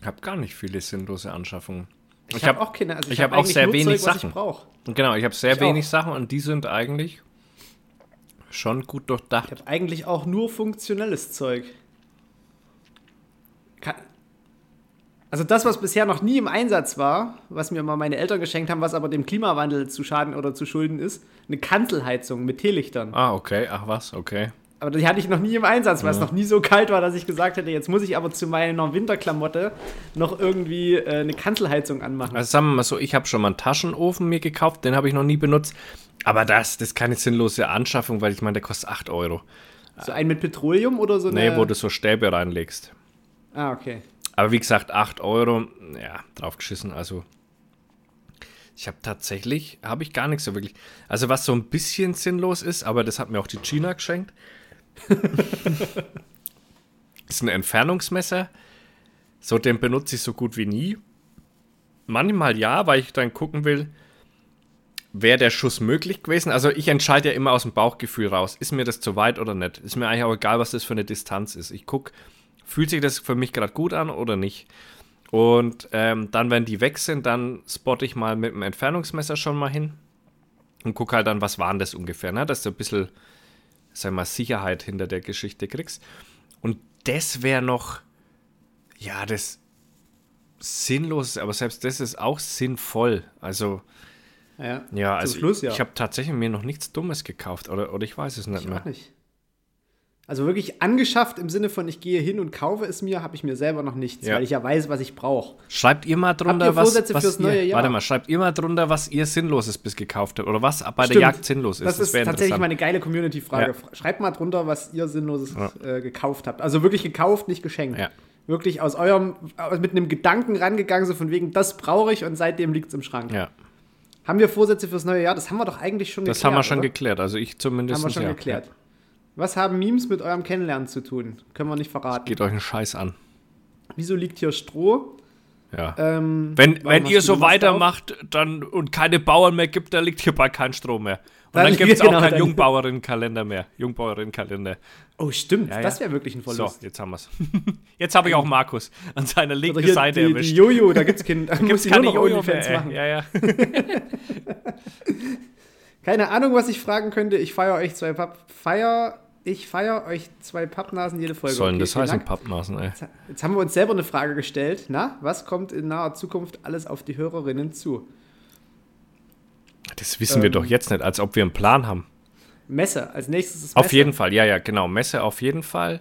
Ich habe gar nicht viele sinnlose Anschaffungen. Ich hab hab- auch keine. Also ich hab auch sehr wenig Zeug, was Sachen. ich. Genau, ich habe sehr Ich wenig auch. Sachen und die sind eigentlich schon gut durchdacht. Ich habe eigentlich auch nur funktionelles Zeug. Kann, also das, was bisher noch nie im Einsatz war, was mir mal meine Eltern geschenkt haben, was aber dem Klimawandel zu schaden oder zu schulden ist, eine Kanzelheizung mit Teelichtern. Ah, okay. Ach was, okay. Aber die hatte ich noch nie im Einsatz, weil es noch nie so kalt war, dass ich gesagt hätte, jetzt muss ich aber zu meiner Winterklamotte noch irgendwie äh, eine Kanzelheizung anmachen. Also sagen wir mal so, ich habe schon mal einen Taschenofen mir gekauft, den habe ich noch nie benutzt. Aber das, das ist keine sinnlose Anschaffung, weil ich meine, der kostet 8 Euro. So ein mit Petroleum oder so Nee, wo du so Stäbe reinlegst. Ah, okay. Aber wie gesagt, 8 Euro, ja, drauf geschissen. Also, ich habe tatsächlich, habe ich gar nichts so wirklich. Also, was so ein bisschen sinnlos ist, aber das hat mir auch die China geschenkt, ist ein Entfernungsmesser. So, den benutze ich so gut wie nie. Manchmal ja, weil ich dann gucken will, wäre der Schuss möglich gewesen. Also, ich entscheide ja immer aus dem Bauchgefühl raus. Ist mir das zu weit oder nicht? Ist mir eigentlich auch egal, was das für eine Distanz ist. Ich gucke, fühlt sich das für mich gerade gut an oder nicht? Und ähm, dann, wenn die weg sind, dann spotte ich mal mit dem Entfernungsmesser schon mal hin und gucke halt dann, was waren das ungefähr, ne? dass du ein bisschen, sag mal, Sicherheit hinter der Geschichte kriegst. Und das wäre noch, ja, das sinnlos, aber selbst das ist auch sinnvoll. Also, Ja, ja, also Schluss, ja. ich, ich habe tatsächlich mir noch nichts Dummes gekauft oder, oder ich weiß es nicht Ich mehr. nicht. Also wirklich angeschafft im Sinne von, ich gehe hin und kaufe es mir, habe ich mir selber noch nichts, Ja. weil ich ja weiß, was ich brauche. Schreibt ihr mal drunter, ihr was, was fürs ihr, neue Jahr? Warte mal, schreibt ihr mal drunter, was ihr Sinnloses bis gekauft habt oder was bei der Stimmt. Jagd sinnlos ist. Das, ist wär tatsächlich mal eine geile Community-Frage. Schreibt mal drunter, was ihr Sinnloses äh, gekauft habt. Also wirklich gekauft, nicht geschenkt. Ja. Wirklich aus eurem, mit einem Gedanken rangegangen, so von wegen, das brauche ich und seitdem liegt es im Schrank. Ja, Haben wir Vorsätze fürs neue Jahr? Das haben wir doch eigentlich schon das geklärt. haben wir schon oder? geklärt. Also ich zumindest. Haben wir schon ja. geklärt. Was haben Memes mit eurem Kennenlernen zu tun? Können wir nicht verraten. Geht euch einen Scheiß an. Wieso liegt hier Stroh? Ja. Ähm, wenn wenn ihr so die weitermacht dann, und keine Bauern mehr gibt, dann liegt hier bald kein Strom mehr. Und Dann- dann, gibt es genau, auch keinen dann- Jungbauerinnenkalender mehr. Jungbauerinnenkalender. Oh, stimmt. Ja, Das ja. wäre wirklich ein So, Verlust. jetzt haben wir es. Jetzt habe ich auch Markus an seiner Oder linken Seite die, die erwischt. Jojo, da gibt es keinen. Da Gibt's muss ich keine nur noch Jojo OnlyFans mehr, machen. Ja, ja. Keine Ahnung, was ich fragen könnte. Ich feiere euch zwei Papp. Feier. Ich feiere euch zwei Pappnasen jede Folge. Was soll denn Okay, das heißen, Dank. Pappnasen, ey? Jetzt haben wir uns selber eine Frage gestellt. Na, was kommt in naher Zukunft alles auf die Hörerinnen zu? Das wissen wir Ähm. doch jetzt nicht, als ob wir einen Plan haben. Messe. Als nächstes ist Messe. Auf jeden Fall, ja, ja, genau. Messe auf jeden Fall.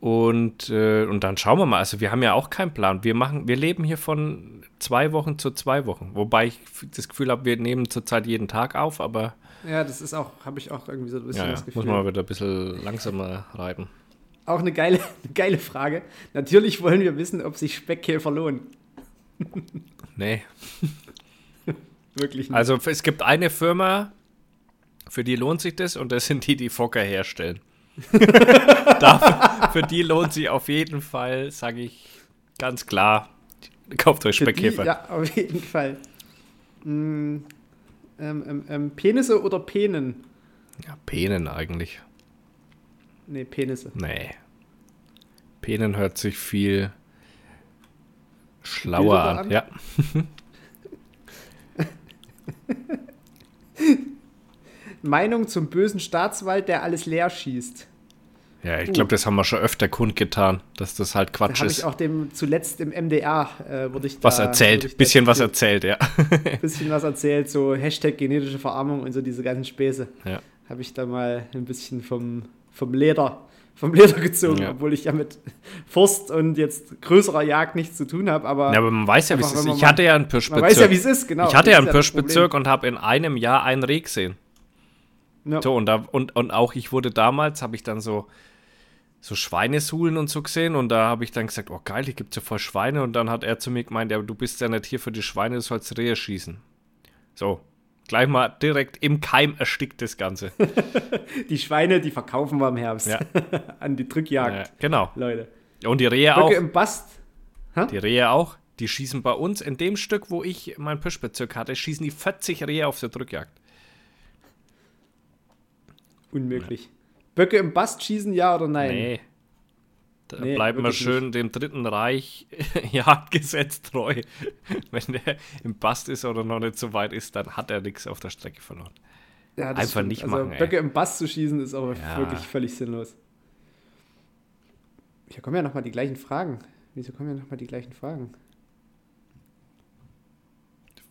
Und, äh, und dann schauen wir mal. Also wir haben ja auch keinen Plan. Wir machen, wir leben hier von zwei Wochen zu zwei Wochen. Wobei ich das Gefühl habe, wir nehmen zurzeit jeden Tag auf, aber Ja, das ist auch, habe ich auch irgendwie so ein bisschen ja, das Gefühl. muss man wieder ein bisschen langsamer reiten. Auch eine geile, eine geile Frage. Natürlich wollen wir wissen, ob sich Speckkäfer lohnen. Nee. Wirklich nicht. Also es gibt eine Firma, für die lohnt sich das und das sind die, die Fokker herstellen. Dafür, für die lohnt sich auf jeden Fall, sage ich ganz klar, kauft euch die- Speckkäfer. ja, auf jeden Fall. Mm, ähm, ähm, ähm, Penisse oder Penen? Ja, Penen eigentlich. Nee, Penisse. Nee. Penen hört sich viel schlauer an. an? Ja. Meinung zum bösen Staatswald, der alles leer schießt. Ja, ich glaube, das haben wir schon öfter kundgetan, dass das halt Da Quatsch habe ist. ich auch dem zuletzt im MDR äh, wurde ich was da, erzählt, wurde ich da bisschen was zitiert. erzählt, ja. bisschen was erzählt, so Hashtag genetische Verarmung und so diese ganzen Späße. ja. Habe ich da mal ein bisschen vom, vom Leder vom Leder gezogen, Ja. obwohl ich ja mit Forst und jetzt größerer Jagd nichts zu tun habe, aber Ja, aber man weiß ja, wie es ist. man Ich hatte ja einen man Pirschbezirk. weiß ja, wie es ist, genau. ich hatte ja einen Pirschbezirk und habe in einem Jahr einen Reh gesehen. Ja. So, und, da, und, und auch ich wurde damals, habe ich dann so, so Schweinesuhlen und so gesehen und da habe ich dann gesagt, oh geil, hier gibt es ja voll Schweine und dann hat er zu mir gemeint, ja, du bist ja nicht hier für die Schweine, du sollst Rehe schießen. So, gleich mal direkt im Keim erstickt das Ganze. Die Schweine, die verkaufen wir im Herbst Ja. an die ja, Drückjagd, genau. Leute. Und die Rehe auch. Böcke im Bast. Die Rehe auch. Die schießen bei uns in dem Stück, wo ich meinen Pirschbezirk hatte, schießen die 40 Rehe auf der Drückjagd. Unmöglich. Böcke im Bast schießen, ja oder nein? Nee. Da Nee, bleibt man wirklich schön dem Dritten Reich Jagdgesetz treu. Wenn der im Bast ist oder noch nicht so weit ist, dann hat er nichts auf der Strecke verloren. Ja, das Einfach nicht also machen, ey. Böcke im Bast zu schießen ist aber Ja. wirklich völlig sinnlos. Hier kommen ja nochmal die gleichen Fragen. Wieso kommen ja nochmal die gleichen Fragen?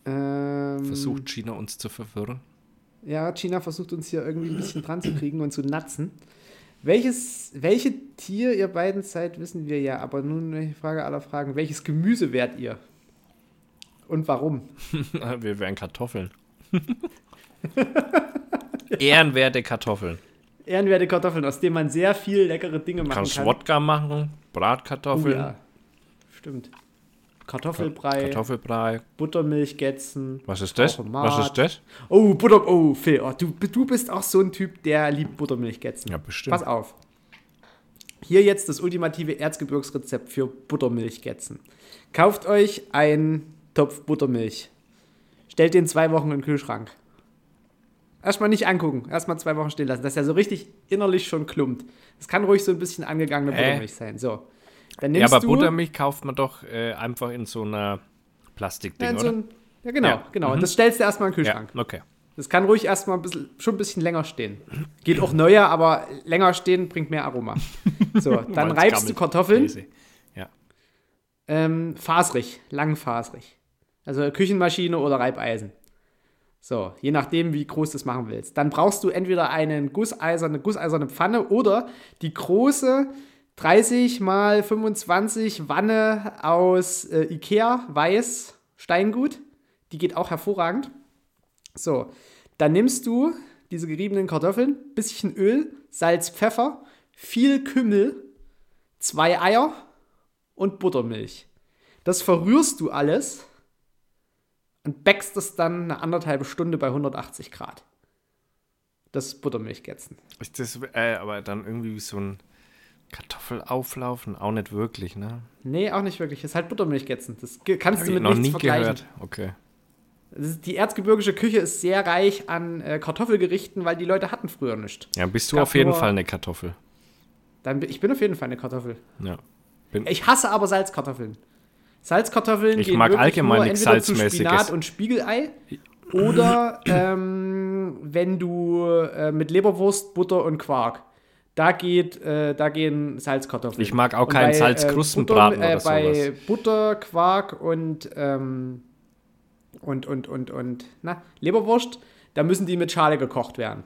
Ähm, Versucht China uns zu verwirren. Ja, China versucht uns hier irgendwie ein bisschen dran zu kriegen und zu natzen. Welches, welche Tier ihr beiden seid, wissen wir ja, aber nun die Frage aller Fragen. Welches Gemüse wärt ihr? Und warum? Wir wären Kartoffeln. Ehrenwerte Kartoffeln. Ehrenwerte Kartoffeln, aus denen man sehr viel leckere Dinge machen Kannst kann. Wodka machen, Oh, Bratkartoffeln, ja. Stimmt. Kartoffelbrei, Kartoffelbrei. Buttermilchgätzen. Was ist das? Was ist das? Oh, Butter. Oh, Phil, oh, du, du bist auch so ein Typ, der liebt Buttermilchgätzen. Ja, bestimmt. Pass auf. Hier jetzt das ultimative Erzgebirgsrezept für Buttermilchgätzen. Kauft euch einen Topf Buttermilch. Stellt den zwei Wochen in den Kühlschrank. Erstmal nicht angucken, erstmal zwei Wochen stehen lassen, dass er so richtig innerlich schon klumpt. Es kann ruhig so ein bisschen angegangene Äh. Buttermilch sein. So. Dann Ja, nimmst aber du Buttermilch kauft man doch äh, einfach in so einer Plastikding, ja, so ein, ja, genau, Ja. genau. Mhm. Und das stellst du erstmal in den ja, Kühlschrank. okay. Das kann ruhig erstmal ein bisschen, schon ein bisschen länger stehen. Geht auch neuer, aber länger stehen bringt mehr Aroma. So, dann reibst du. Kartoffeln. Ja. Ähm, fasrig, langfasrig. Also Küchenmaschine oder Reibeisen. So, je nachdem, wie groß du es machen willst. Dann brauchst du entweder einen gusseiserne, gusseiserne Pfanne oder die große 30 mal 25 Wanne aus äh, Ikea, weiß, Steingut. Die geht auch hervorragend. So, dann nimmst du diese geriebenen Kartoffeln, bisschen Öl, Salz, Pfeffer, viel Kümmel, zwei Eier und Buttermilch. Das verrührst du alles und backst es dann eine anderthalbe Stunde bei 180 Grad. Das Buttermilchgätzen. Ist das äh, aber dann irgendwie wie so ein Kartoffelauflaufen? Auch nicht wirklich, ne? Nee, auch nicht wirklich. Das ist halt Buttermilchgätzen. Das kannst Hab du ich mit noch nichts nie vergleichen. gehört. Okay. Die erzgebirgische Küche ist sehr reich an äh, Kartoffelgerichten, weil die Leute hatten früher nichts. Ja, bist du auf jeden Fall eine Kartoffel. Dann, bin- ich bin auf jeden Fall eine Kartoffel. Ja. Ich hasse aber Salzkartoffeln. Salzkartoffeln Ich gehen mag allgemein nur nichts entweder zu Salzmäßiges. Spinat und Spiegelei oder ähm, wenn du äh, mit Leberwurst, Butter und Quark. Da geht, äh, da gehen Salzkartoffeln. Ich mag auch keinen bei, Salzkrustenbraten äh, oder Bei sowas. Butter, Quark und ähm, und und und und na Leberwurst, da müssen die mit Schale gekocht werden.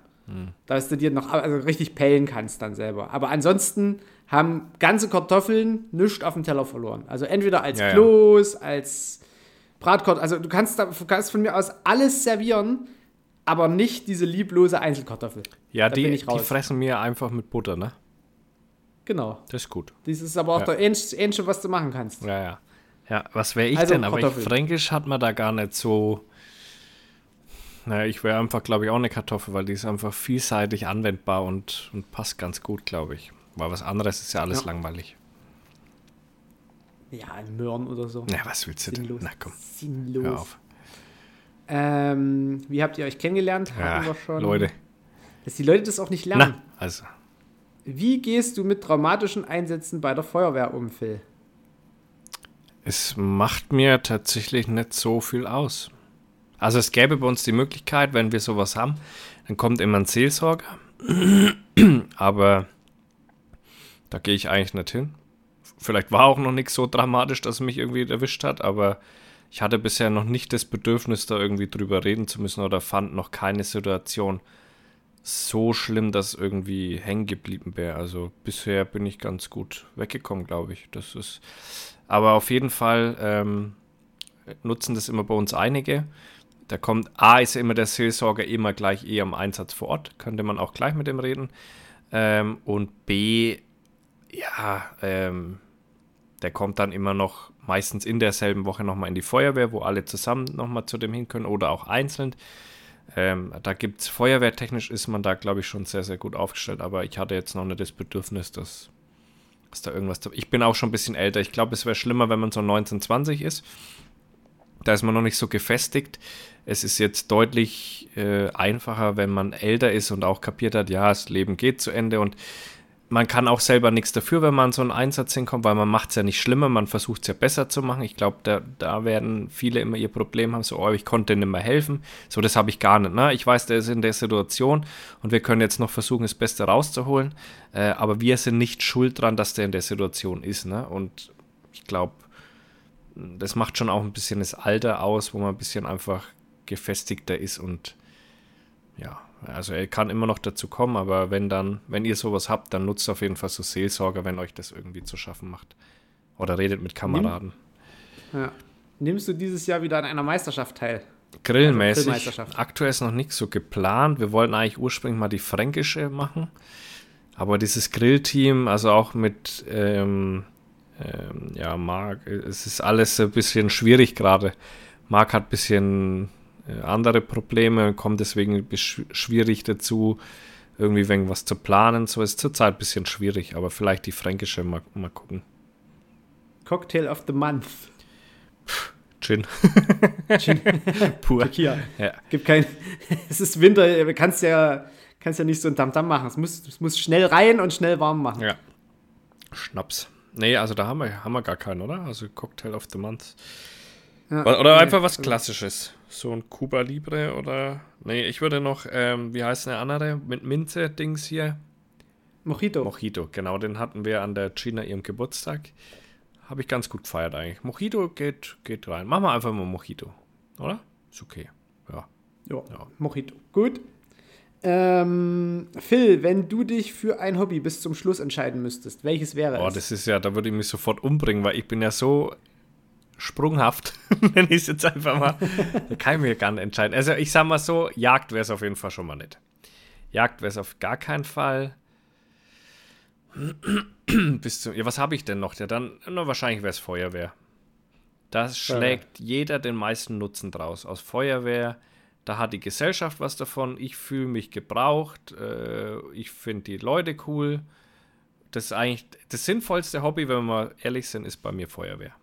Dass du dir noch also richtig pellen kannst dann selber. Aber ansonsten haben ganze Kartoffeln nichts auf dem Teller verloren. Also entweder als Ja, ja. Kloß, als Bratkartoffeln. Also du kannst, da, du kannst von mir aus alles servieren, aber nicht diese lieblose Einzelkartoffel. Ja, Da die, die fressen mir einfach mit Butter, ne? Genau. Das ist gut. Das ist aber auch Ja. der ähnliche, was du machen kannst. Ja, ja. Ja, was wäre ich Also denn? Aber ich. Fränkisch hat man da gar nicht so. Naja, ich wäre einfach, glaube ich, auch eine Kartoffel, weil die ist einfach vielseitig anwendbar und, und passt ganz gut, glaube ich. Weil was anderes ist ja alles Ja. langweilig. Ja, ein Möhren oder so. Na, was willst du denn? Sinnlos. Na komm, Sinnlos. hör auf. Ähm, wie habt ihr euch kennengelernt? Hatten Ja, schon. Leute. Dass die Leute das auch nicht lernen. Na, also. Wie gehst du mit traumatischen Einsätzen bei der Feuerwehr um, Phil? Es macht mir tatsächlich nicht so viel aus. Also es gäbe bei uns die Möglichkeit, wenn wir sowas haben, dann kommt immer ein Seelsorger. Aber da gehe ich eigentlich nicht hin. Vielleicht war auch noch nichts so dramatisch, dass es mich irgendwie erwischt hat, aber ich hatte bisher noch nicht das Bedürfnis, da irgendwie drüber reden zu müssen oder fand noch keine Situation so schlimm, dass irgendwie hängen geblieben wäre. Also bisher bin ich ganz gut weggekommen, glaube ich. Das ist aber auf jeden Fall ähm, nutzen das immer bei uns einige. Da kommt A, ist immer der Seelsorger immer gleich eh am Einsatz vor Ort, könnte man auch gleich mit dem reden. Ähm, und B, ja, ähm, der kommt dann immer noch meistens in derselben Woche nochmal in die Feuerwehr, wo alle zusammen nochmal zu dem hin können oder auch einzeln. Ähm, da gibt es feuerwehrtechnisch ist man da, glaube ich, schon sehr, sehr gut aufgestellt, aber ich hatte jetzt noch nicht das Bedürfnis, dass, dass da irgendwas. Ich bin auch schon ein bisschen älter. Ich glaube, es wäre schlimmer, wenn man so 19, 20 ist. Da ist man noch nicht so gefestigt. Es ist jetzt deutlich äh, einfacher, wenn man älter ist und auch kapiert hat, ja, das Leben geht zu Ende und man kann auch selber nichts dafür, wenn man so einen Einsatz hinkommt, weil man macht es ja nicht schlimmer, man versucht es ja besser zu machen. Ich glaube, da, da werden viele immer ihr Problem haben, so, oh, ich konnte nicht mehr helfen. So, das habe ich gar nicht. Ne? Ich weiß, der ist in der Situation und wir können jetzt noch versuchen, das Beste rauszuholen. Äh, aber wir sind nicht schuld dran, dass der in der Situation ist. Ne? Und ich glaube, das macht schon auch ein bisschen das Alter aus, wo man ein bisschen einfach gefestigter ist und ja, also er kann immer noch dazu kommen, aber wenn dann, wenn ihr sowas habt, dann nutzt auf jeden Fall so Seelsorger, wenn euch das irgendwie zu schaffen macht. Oder redet mit Kameraden. Ja. Nimmst du dieses Jahr wieder an einer Meisterschaft teil? Grillmäßig. Grillmeisterschaft. aktuell ist noch nichts so geplant. Wir wollten eigentlich ursprünglich mal die fränkische machen. Aber dieses Grillteam, also auch mit ähm, ähm, ja, Marc, es ist alles ein bisschen schwierig gerade. Marc hat ein bisschen andere Probleme, kommt deswegen schwierig dazu, irgendwie wegen was zu planen. So ist zurzeit ein bisschen schwierig, aber vielleicht die fränkische mal, mal gucken. Cocktail of the Month. Gin. Pur. Hier. Ja. Gibt kein. es ist Winter, du kannst ja, kannst ja nicht so ein Tamtam machen. Es muss, es muss schnell rein und schnell warm machen. Ja. Schnaps. Nee, also da haben wir, haben wir gar keinen, oder? Also Cocktail of the Month. Ja. Oder, Nee, einfach was also- Klassisches. So ein Cuba Libre oder. Nee, ich würde noch, ähm, wie heißt der andere? Mit Minze-Dings hier. Mojito. Mojito, genau, den hatten wir an der Gina ihrem Geburtstag. Habe ich ganz gut gefeiert eigentlich. Mojito geht, geht rein. Machen wir einfach mal Mojito. Oder? Ist okay. Ja. Ja, Ja. Mojito. Gut. Ähm, Phil, wenn du dich für ein Hobby bis zum Schluss entscheiden müsstest, welches wäre Boah, es? das ist ja, da würde ich mich sofort umbringen, weil ich bin ja so sprunghaft, nenne ich es jetzt einfach mal. Da kann ich mir gar nicht entscheiden. Also ich sag mal so, Jagd wäre es auf jeden Fall schon mal nicht. Jagd wäre es auf gar keinen Fall. Bis zu, ja, was habe ich denn noch? Ja, dann, na, wahrscheinlich wäre es Feuerwehr. Das schlägt jeder den meisten Nutzen draus. Aus Feuerwehr, da hat die Gesellschaft was davon. Ich fühle mich gebraucht. Äh, ich finde die Leute cool. Das ist eigentlich das sinnvollste Hobby, wenn wir mal ehrlich sind, ist bei mir Feuerwehr.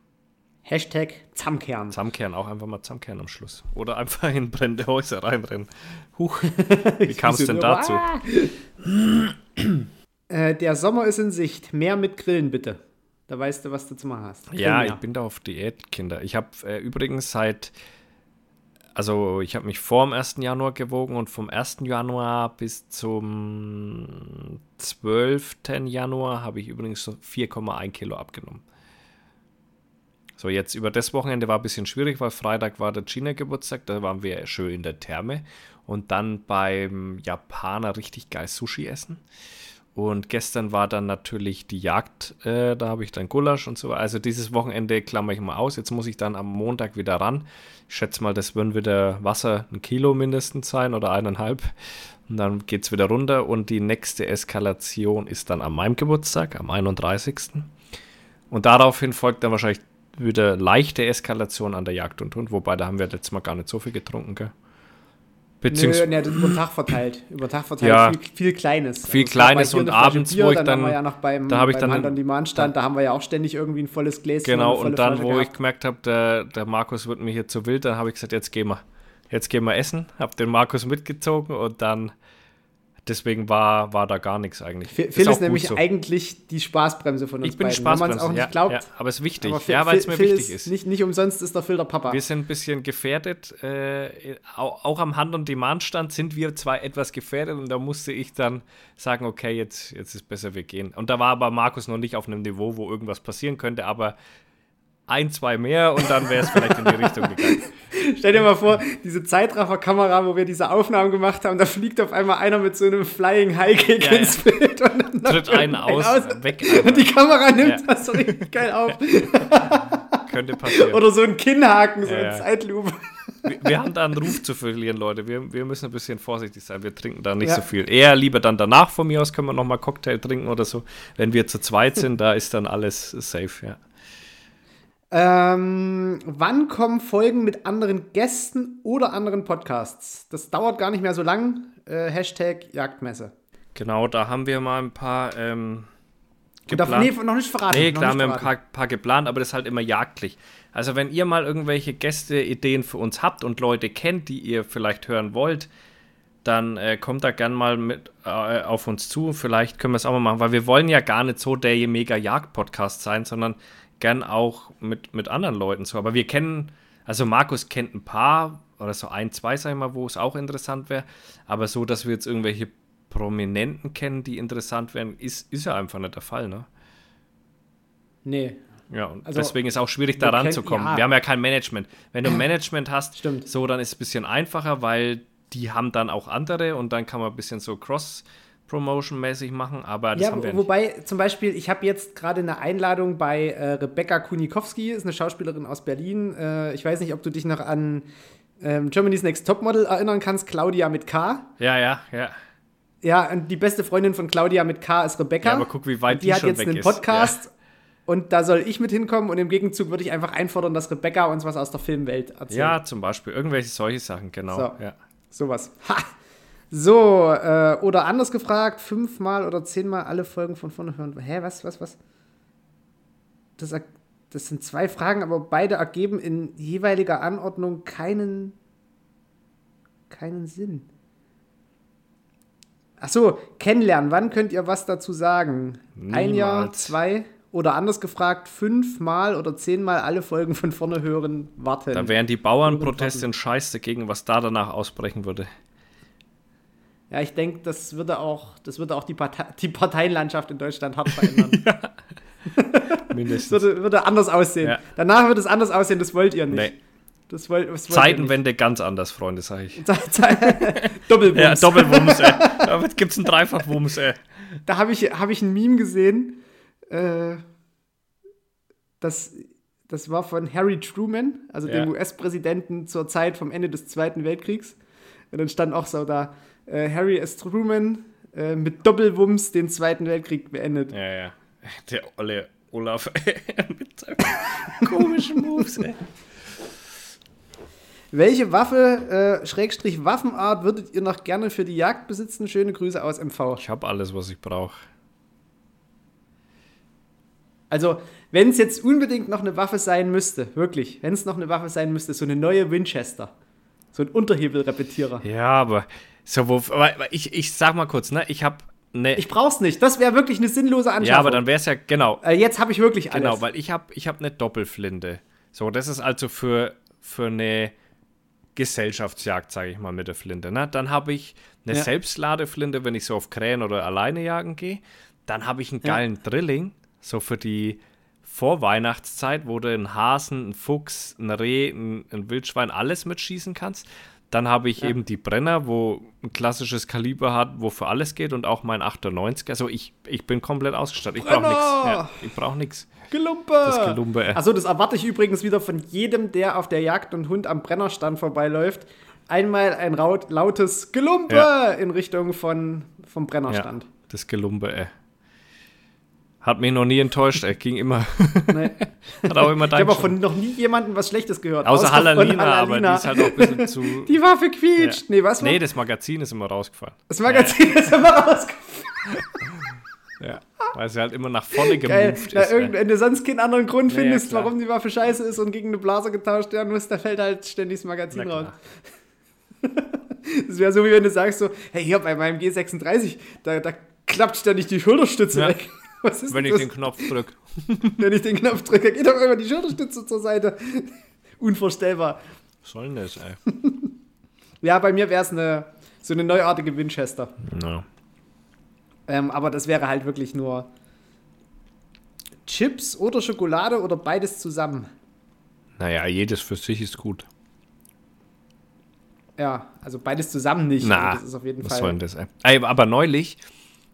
Hashtag Zamkern. Zusammenkehren, auch einfach mal zusammenkehren am Schluss. Oder einfach in brennende Häuser reinrennen. Huch, wie kam es denn dazu? Äh, der Sommer ist in Sicht. Mehr mit Grillen, bitte. Da weißt du, was du zu machen hast. Ja, Grill ich bin da auf Diät, Kinder. Ich habe äh, übrigens seit, also ich habe mich vor dem 1. Januar gewogen und vom 1. Januar bis zum 12. Januar habe ich übrigens so 4,1 Kilo abgenommen. So, jetzt über das Wochenende war ein bisschen schwierig, weil Freitag war der China-Geburtstag, da waren wir schön in der Therme und dann beim Japaner richtig geil Sushi essen. Und gestern war dann natürlich die Jagd, äh, da habe ich dann Gulasch und so. Also dieses Wochenende klammer ich mal aus. Jetzt muss ich dann am Montag wieder ran. Ich schätze mal, das würden wieder Wasser ein Kilo mindestens sein oder eineinhalb. Und dann geht es wieder runter und die nächste Eskalation ist dann an meinem Geburtstag, am 31. Und daraufhin folgt dann wahrscheinlich wieder leichte Eskalation an der Jagd und Hund, wobei da haben wir letztes Mal gar nicht so viel getrunken, gell? Beziehungsweise Nö, ne, das über den Tag verteilt. Über Tag verteilt ja, viel, viel, Kleines. Viel also Kleines und abends, Bier, wo ich dann. dann. Haben wir ja noch beim, da habe ich beim dann. Demand stand, da haben wir ja auch ständig irgendwie ein volles Gläschen. Genau, und dann, Flasche wo gehabt. ich gemerkt habe, der, der Markus wird mir hier zu wild, dann habe ich gesagt, jetzt gehen wir. Jetzt gehen wir essen. Habe den Markus mitgezogen und dann deswegen war, war da gar nichts eigentlich. Phil ist, ist nämlich so. eigentlich die Spaßbremse von uns Ich bin beiden. Spaßbremse, Wenn man es auch nicht ja, glaubt. Ja, aber es ist wichtig, Phil, ja, weil es mir Phil wichtig ist. ist. Nicht, nicht umsonst ist der Phil der Papa. Wir sind ein bisschen gefährdet. Äh, auch, auch, am Hand- und Demand-Stand sind wir zwar etwas gefährdet und da musste ich dann sagen, okay, jetzt, jetzt ist besser, wir gehen. Und da war aber Markus noch nicht auf einem Niveau, wo irgendwas passieren könnte, aber ein, zwei mehr und dann wäre es vielleicht in die Richtung gegangen. Stell dir mal vor, diese Zeitraffer-Kamera, wo wir diese Aufnahmen gemacht haben, da fliegt auf einmal einer mit so einem Flying High Kick Ja, ja. ins Bild und dann Tritt einen aus, weg. Und die Kamera nimmt Ja. das so richtig geil auf. Könnte passieren. Oder so ein Kinnhaken, so Ja, eine ja. Zeitlupe. wir, wir haben da einen Ruf zu verlieren, Leute. Wir, wir müssen ein bisschen vorsichtig sein. Wir trinken da nicht Ja. so viel. Eher lieber dann danach von mir aus können wir nochmal Cocktail trinken oder so. Wenn wir zu zweit sind, da ist dann alles safe, ja. Ähm, wann kommen Folgen mit anderen Gästen oder anderen Podcasts? Das dauert gar nicht mehr so lang. Äh, Hashtag Jagdmesse. Genau, da haben wir mal ein paar ähm, Und darf, nee, noch nicht verraten. Nee, klar, wir haben ein paar, paar geplant, aber das ist halt immer jagdlich. Also wenn ihr mal irgendwelche Gästeideen für uns habt und Leute kennt, die ihr vielleicht hören wollt, dann äh, kommt da gern mal mit äh, auf uns zu. Vielleicht können wir es auch mal machen, weil wir wollen ja gar nicht so der mega Jagd-Podcast sein, sondern gern auch mit, mit anderen Leuten so. Aber wir kennen, also Markus kennt ein paar oder so ein, zwei, sag ich mal, wo es auch interessant wäre. Aber so, dass wir jetzt irgendwelche Prominenten kennen, die interessant wären, ist, ist ja einfach nicht der Fall, ne? Nee. Ja, und Also, deswegen ist auch schwierig, da ranzukommen. ja. Wir haben ja kein Management. Wenn du Management hast, Stimmt. so, dann ist es ein bisschen einfacher, weil die haben dann auch andere und dann kann man ein bisschen so Cross-Promotion-mäßig machen, aber das Ja, haben wir nicht. wobei zum Beispiel, ich habe jetzt gerade eine Einladung bei äh, Rebecca Kunikowski, ist eine Schauspielerin aus Berlin. Äh, ich weiß nicht, ob du dich noch an ähm, Germany's Next Topmodel erinnern kannst, Claudia mit K. Ja, ja, ja. Ja, und die beste Freundin von Claudia mit K ist Rebecca. Ja, aber guck, wie weit Und die, die hat jetzt einen. Podcast und da soll ich mit hinkommen und im Gegenzug würde ich einfach einfordern, dass Rebecca uns was aus der Filmwelt erzählt. Ja, zum Beispiel. Irgendwelche solche Sachen, genau. So. Ja. Sowas. Ha! So, äh, oder anders gefragt, fünfmal oder zehnmal alle Folgen von vorne hören. Hä, was, was, was? Das, das sind zwei Fragen, aber beide ergeben in jeweiliger Anordnung keinen, keinen Sinn. Ach so, kennenlernen. Wann könnt ihr was dazu sagen? Ein Jahr, Niemals. zwei? Oder anders gefragt, fünfmal oder zehnmal alle Folgen von vorne hören, warten. Da wären die Bauernproteste ein Scheiß dagegen, was da danach ausbrechen würde. Ja, ich denke, das würde auch, das würde auch die, Partei, die Parteienlandschaft in Deutschland hart verändern. Mindestens. würde, würde anders aussehen. Ja. Danach wird es anders aussehen, das wollt ihr nicht. Nee. Das wollt, das wollt Zeitenwende ganz anders, Freunde, sag ich. Doppelwumms. Ja, Doppelwumms, ey. Da gibt's einen Dreifachwumms, ey. Da habe ich, hab ich ein Meme gesehen. Äh, das, das war von Harry Truman, also Ja. dem US-Präsidenten zur Zeit vom Ende des Zweiten Weltkriegs. Und dann stand auch so da, äh, Harry S. Truman äh, mit Doppelwumms den Zweiten Weltkrieg beendet. Ja, ja. Der olle Olaf mit seinen komischen Moves, ey. Welche Waffe, äh, Schrägstrich Waffenart, würdet ihr noch gerne für die Jagd besitzen? Schöne Grüße aus MV. Ich habe alles, was ich brauche. Also, wenn es jetzt unbedingt noch eine Waffe sein müsste, wirklich, wenn es noch eine Waffe sein müsste, so eine neue Winchester. So ein Unterhebelrepetierer. Ja, aber so wo, aber ich, ich sag mal kurz, ne? Ich habe ne. Ich brauch's nicht. Das wäre wirklich eine sinnlose Anschaffung. ja, aber dann wäre es ja genau, Äh, jetzt habe ich wirklich alles. genau, weil ich habe ich habe eine Doppelflinte. So, das ist also für für eine Gesellschaftsjagd, sage ich mal, mit der Flinte. Ne? Dann habe ich eine Ja. Selbstladeflinte, wenn ich so auf Krähen oder alleine jagen gehe. Dann habe ich einen Ja. geilen Drilling, so für die vor Weihnachtszeit, wo du einen Hasen, einen Fuchs, ein Reh, ein, ein Wildschwein alles mitschießen kannst. Dann habe ich Ja. eben die Brenner, wo ein klassisches Kaliber hat, wo für alles geht und auch mein 98er. Also ich, ich bin komplett ausgestattet. Ich brauche nichts. Ja, ich brauche nichts. Gelumpe! Das Gelumpe, äh. Achso, das erwarte ich übrigens wieder von jedem, der auf der Jagd und Hund am Brennerstand vorbeiläuft. Einmal ein lautes Gelumpe Ja. in Richtung von, vom Brennerstand. Das Gelumpe, ey. Hat mich noch nie enttäuscht, er ging immer, Nee. hat auch immer Ich habe dein auch von noch nie jemandem was Schlechtes gehört. Außer von Hallalina, aber die ist halt auch ein bisschen zu. Die Waffe quietscht. Ja. Nee, was? war- Nee, das Magazin ist immer rausgefallen. das Magazin ist immer rausgefallen. Ja. Weil sie halt immer nach vorne Geil. gemoved Na, ist. wenn du sonst keinen anderen Grund Ja, ja, findest, klar. warum die Waffe scheiße ist und gegen eine Blase getauscht werden muss, da fällt halt ständig das Magazin raus. Das wäre so, wie wenn du sagst so, hey, hier bei meinem G36, da, da klappt ständig die Schulterstütze Ja. weg. Was ist Wenn ich das? den Knopf drücke. wenn ich den Knopf drücke, geht doch immer die Schulterstütze zur Seite. Unvorstellbar. Was soll denn das, ey? Ja, bei mir wäre es eine, so eine neuartige Winchester. Ja. Ähm, aber das wäre halt wirklich nur Chips oder Schokolade oder beides zusammen. Naja, jedes für sich ist gut. Ja, also beides zusammen nicht. Na, Also das ist auf jeden was Fall. soll denn das, ey? Aber neulich,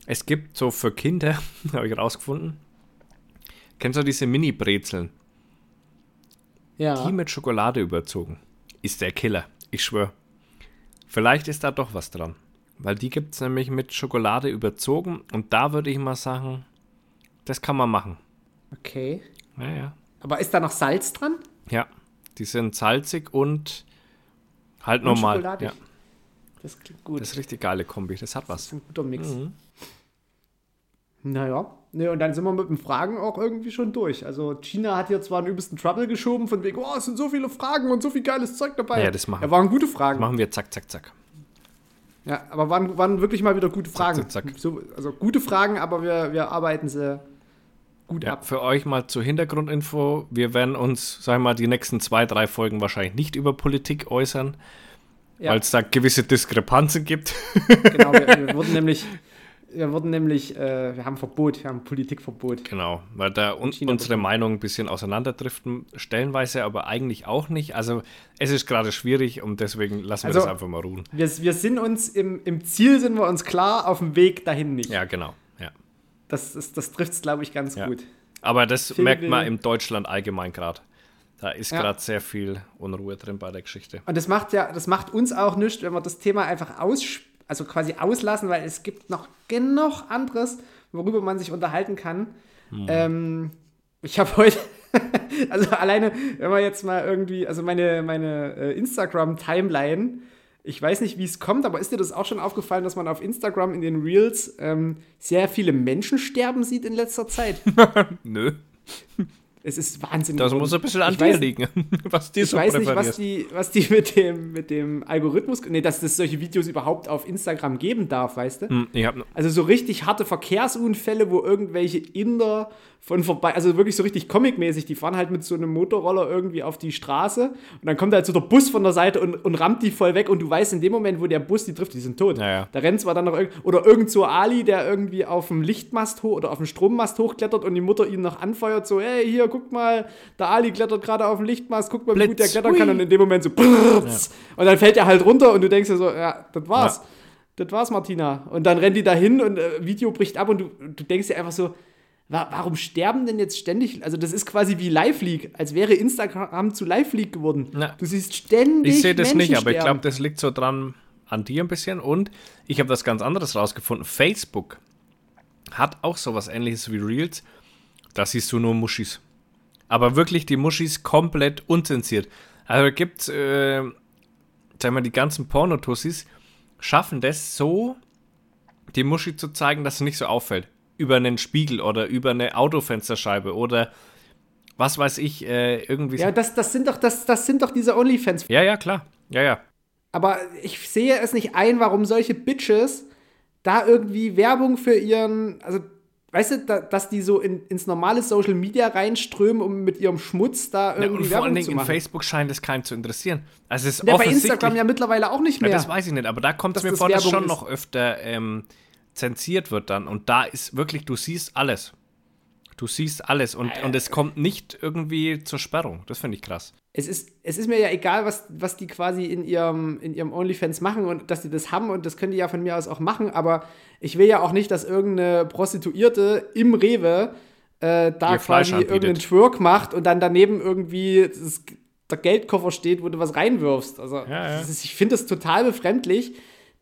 es gibt so für Kinder, habe ich rausgefunden, kennst du diese Mini-Brezeln? Ja. Die mit Schokolade überzogen. Ist der Killer. Ich schwöre. Vielleicht ist da doch was dran. Weil die gibt es nämlich mit Schokolade überzogen. Und da würde ich mal sagen, das kann man machen. Okay. Ja, ja. Aber ist da noch Salz dran? Ja. Die sind salzig und halt Und normal. schokoladig? Ja. Das klingt gut. Das ist richtig geile Kombi. Das hat Das was. ist ein guter Mix. Mhm. Naja. Ne, und dann sind wir mit den Fragen auch irgendwie schon durch. Also China hat hier zwar einen übelsten Trouble geschoben, von wegen, oh, es sind so viele Fragen und so viel geiles Zeug dabei. Ja, das machen Ja, waren gute Fragen. Machen wir zack, zack, zack. Ja, aber waren, waren wirklich mal wieder gute Fragen. zack, zack. So, also gute Fragen, aber wir, wir arbeiten sie gut Ja, ab. für euch mal zur Hintergrundinfo. Wir werden uns, sagen wir mal, die nächsten zwei, drei Folgen wahrscheinlich nicht über Politik äußern, Ja. weil es da gewisse Diskrepanzen gibt. Genau, wir, wir wurden nämlich, wir wurden nämlich, äh, wir haben Verbot, wir haben Politikverbot. Genau, weil da un unsere. Meinungen ein bisschen auseinanderdriften, stellenweise aber eigentlich auch nicht. Also es ist gerade schwierig und deswegen lassen wir Also- das einfach mal ruhen. Wir, wir sind uns im, im Ziel sind wir uns klar, auf dem Weg dahin nicht. Ja, genau. Ja. Das, ist- das trifft es, glaube ich, ganz Ja. gut. Aber das Phil merkt man in Deutschland allgemein gerade. Da ist Ja. gerade sehr viel Unruhe drin bei der Geschichte. Und das macht ja, das macht uns auch nichts, wenn wir das Thema einfach aus, also quasi auslassen, weil es gibt noch genug anderes, worüber man sich unterhalten kann. Hm. Ähm, ich habe heute, also alleine, wenn man jetzt mal irgendwie, also meine, meine äh, Instagram-Timeline, ich weiß nicht, wie es kommt, aber ist dir das auch schon aufgefallen, dass man auf Instagram in den Reels ähm, sehr viele Menschen sterben sieht in letzter Zeit? Nö, Es ist Wahnsinn. das muss ein bisschen an Ich dir weiß- liegen, was die Ich so weiß nicht, was die, was die mit dem, mit dem Algorithmus, nee, dass es solche Videos überhaupt auf Instagram geben darf, weißt du? Hm, ich hab, Also so richtig harte Verkehrsunfälle, wo irgendwelche Inder von vorbei, also wirklich so richtig comicmäßig, die fahren halt mit so einem Motorroller irgendwie auf die Straße und dann kommt halt so der Bus von der Seite und, und rammt die voll weg und du weißt in dem Moment, wo der Bus die trifft, die sind tot. Ja. Da rennt zwar dann noch irgend, oder irgend so Ali, der irgendwie auf dem Lichtmast hoch oder auf dem Strommast hochklettert und die Mutter ihn noch anfeuert, so, hey, hier, guck mal, der Ali klettert gerade auf dem Lichtmast, guck mal, wie gut der klettern kann und in dem Moment so, brrrz, und dann fällt er halt runter und du denkst dir so, ja, das war's. Ja. Das war's, Martina. Und dann rennt die dahin und äh, Video bricht ab und du, du denkst dir einfach so, wa warum sterben denn jetzt ständig? Also, das ist quasi wie Live League, als wäre Instagram zu Live League geworden. Na, du siehst ständig. Ich sehe das Menschen nicht, aber ich sterben. glaube, das liegt so dran an dir ein bisschen. Und ich habe was ganz anderes rausgefunden. Facebook hat auch sowas ähnliches wie Reels. Da siehst du nur Muschis. Aber wirklich die Muschis komplett unzensiert. Also gibt es, äh, sag mal, die ganzen Pornotussis schaffen das so, die Muschi zu zeigen, dass sie nicht so auffällt. Über einen Spiegel oder über eine Autofensterscheibe oder was weiß ich, äh, irgendwie. Ja, das, das, sind doch, das, das sind doch diese Onlyfans. ja, ja, klar. Ja, ja. Aber ich sehe es nicht ein, warum solche Bitches da irgendwie Werbung für ihren, also weißt du, da, dass die so in, ins normale Social Media reinströmen, um mit ihrem Schmutz da Ja, irgendwie und vor allen Dingen zu in machen. Facebook scheint es keinen zu interessieren. Also es ist Ja, bei Instagram ja mittlerweile auch nicht Ja, mehr. das weiß ich nicht, aber da kommt es Dass mir das vor, dass Werbung schon ist. noch öfter ähm, zensiert wird dann. Und da ist wirklich, du siehst alles. Du siehst alles und, und es kommt nicht irgendwie zur Sperrung. Das finde ich krass. Es ist, es ist mir ja egal, was, was die quasi in ihrem, in ihrem OnlyFans machen und dass sie das haben und das können die ja von mir aus auch machen, aber ich will ja auch nicht, dass irgendeine Prostituierte im Rewe äh, da Ihr quasi irgendeinen Twerk macht und dann daneben irgendwie das, der Geldkoffer steht, wo du was reinwirfst. Also Ja, ja. Ist, ich finde das total befremdlich,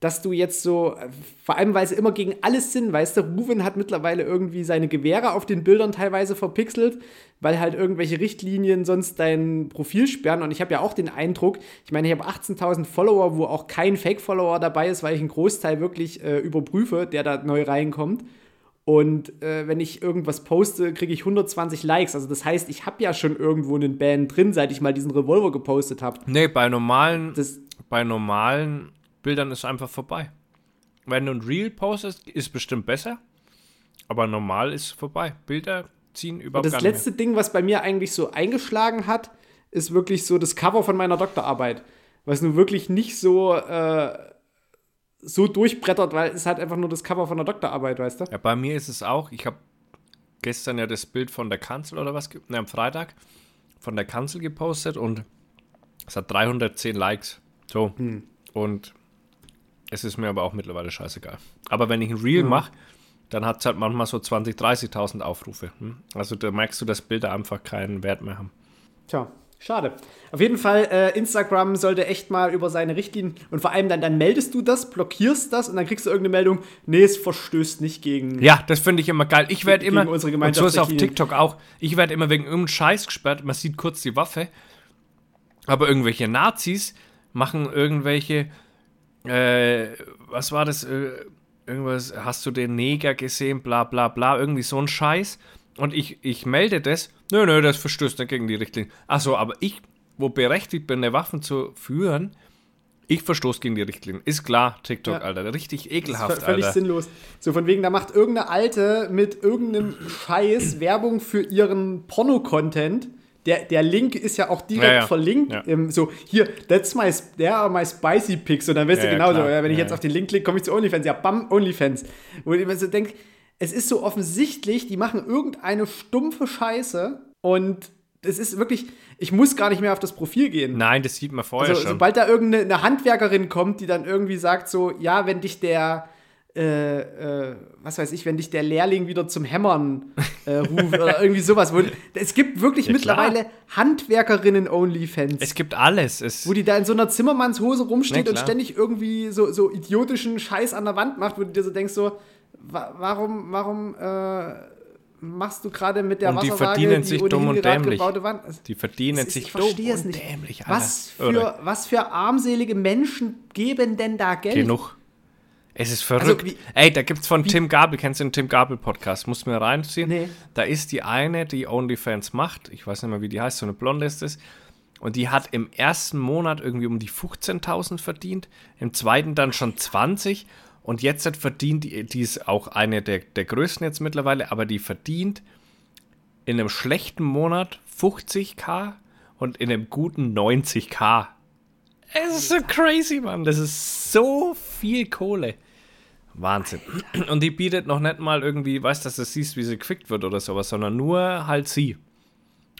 dass du jetzt so, vor allem weil sie immer gegen alles sind, weißt du, Ruven hat mittlerweile irgendwie seine Gewehre auf den Bildern teilweise verpixelt, weil halt irgendwelche Richtlinien sonst dein Profil sperren. Und ich habe ja auch den Eindruck, ich meine, ich habe 18.000 Follower, wo auch kein Fake-Follower dabei ist, weil ich einen Großteil wirklich äh, überprüfe, der da neu reinkommt. Und äh, wenn ich irgendwas poste, kriege ich 120 Likes. Also das heißt, ich habe ja schon irgendwo einen Ban drin, seit ich mal diesen Revolver gepostet habe. Nee, bei normalen, Das, bei normalen Bildern ist einfach vorbei. Wenn du ein Reel postest, ist bestimmt besser. Aber normal ist vorbei. Bilder ziehen überhaupt das letzte Ding, was bei mir eigentlich so eingeschlagen hat, ist wirklich so das Cover von meiner Doktorarbeit. Was nun wirklich nicht so, äh, so durchbrettert, weil es halt einfach nur das Cover von der Doktorarbeit, weißt du? mehr. Ja, bei mir ist es auch. Ich habe gestern ja das Bild von der Kanzel oder was, ne, am Freitag von der Kanzel gepostet und es hat 310 Likes. So. Hm. Und es ist mir aber auch mittlerweile scheißegal. Aber wenn ich ein Reel mache, dann hat es halt manchmal so 20.000, 30.000 Aufrufe. Hm? Also da merkst du, dass Bilder einfach keinen Wert mehr haben. Tja, schade. Auf jeden Fall, äh, Instagram sollte echt mal über seine Richtlinien und vor allem dann, dann meldest du das, blockierst das und dann kriegst du irgendeine Meldung, nee, es verstößt nicht gegen. Ja, das finde ich immer geil. Ich werde immer, unsere und so ist es auf. TikTok auch, ich werde immer wegen irgendeinem Scheiß gesperrt. Man sieht kurz die Waffe, aber irgendwelche Nazis machen irgendwelche, äh, was war das, äh, irgendwas, hast du den Neger gesehen, bla bla bla, irgendwie so ein Scheiß. Und ich, ich melde das, nö, nö, das verstößt nicht gegen die Richtlinie. Achso, aber ich, wo berechtigt bin, eine Waffen zu führen, ich verstoße gegen die Richtlinie. Ist klar, TikTok, Ja. Alter. Richtig Das ist ekelhaft, völlig Alter. sinnlos. So von wegen, da macht irgendeine Alte mit irgendeinem Scheiß Werbung für ihren Porno-Content. Der, der Link ist ja auch direkt Ja, ja. verlinkt. Ja. Ähm, so, hier, that's my, there are my spicy pics. Und dann weißt du klar. ja, wenn ich jetzt auf den Link klicke, komme ich zu OnlyFans. Ja, bam, OnlyFans. Wo ich mir so denke, es ist so offensichtlich, die machen irgendeine stumpfe Scheiße und es ist wirklich, ich muss gar nicht mehr auf das Profil gehen. Nein, das sieht man vorher Also, schon. sobald da irgendeine eine Handwerkerin kommt, die dann irgendwie sagt, so, ja, wenn dich der, äh, äh, was weiß ich, wenn dich der Lehrling wieder zum Hämmern äh, ruft oder irgendwie sowas. Wo, es gibt wirklich Ja, mittlerweile Handwerkerinnen-Onlyfans. Es gibt alles. Es, Wo die da in so einer Zimmermannshose rumsteht Na und ständig irgendwie so, so idiotischen Scheiß an der Wand macht, wo du dir so denkst, so, wa warum, warum äh, machst du gerade mit der Und die Wasserwaage verdienen sich dumm und dämlich. die verdienen ist- sich ich verstehe dumm es und nicht. dämlich, Alter. Was Irre. für, was für armselige Menschen geben denn da Geld? Genug. Es ist verrückt. wie- Ey, da gibt's von Tim Gabel, kennst du den Tim Gabel Podcast? Muss mir reinziehen. Nee. Da ist die eine, die OnlyFans macht. Ich weiß nicht mehr, wie die heißt. So eine Blonde ist es. Und die hat im ersten Monat irgendwie um die 15.000 verdient. Im zweiten dann schon 20. Und jetzt hat verdient, die, die ist auch eine der, der größten jetzt mittlerweile, aber die verdient in einem schlechten Monat 50k und in einem guten 90k. Es ist so crazy, Mann. Das ist so viel Kohle. Wahnsinn. Und die bietet noch nicht mal irgendwie, weißt du, dass du siehst, wie sie gefickt wird oder sowas, sondern nur halt sie.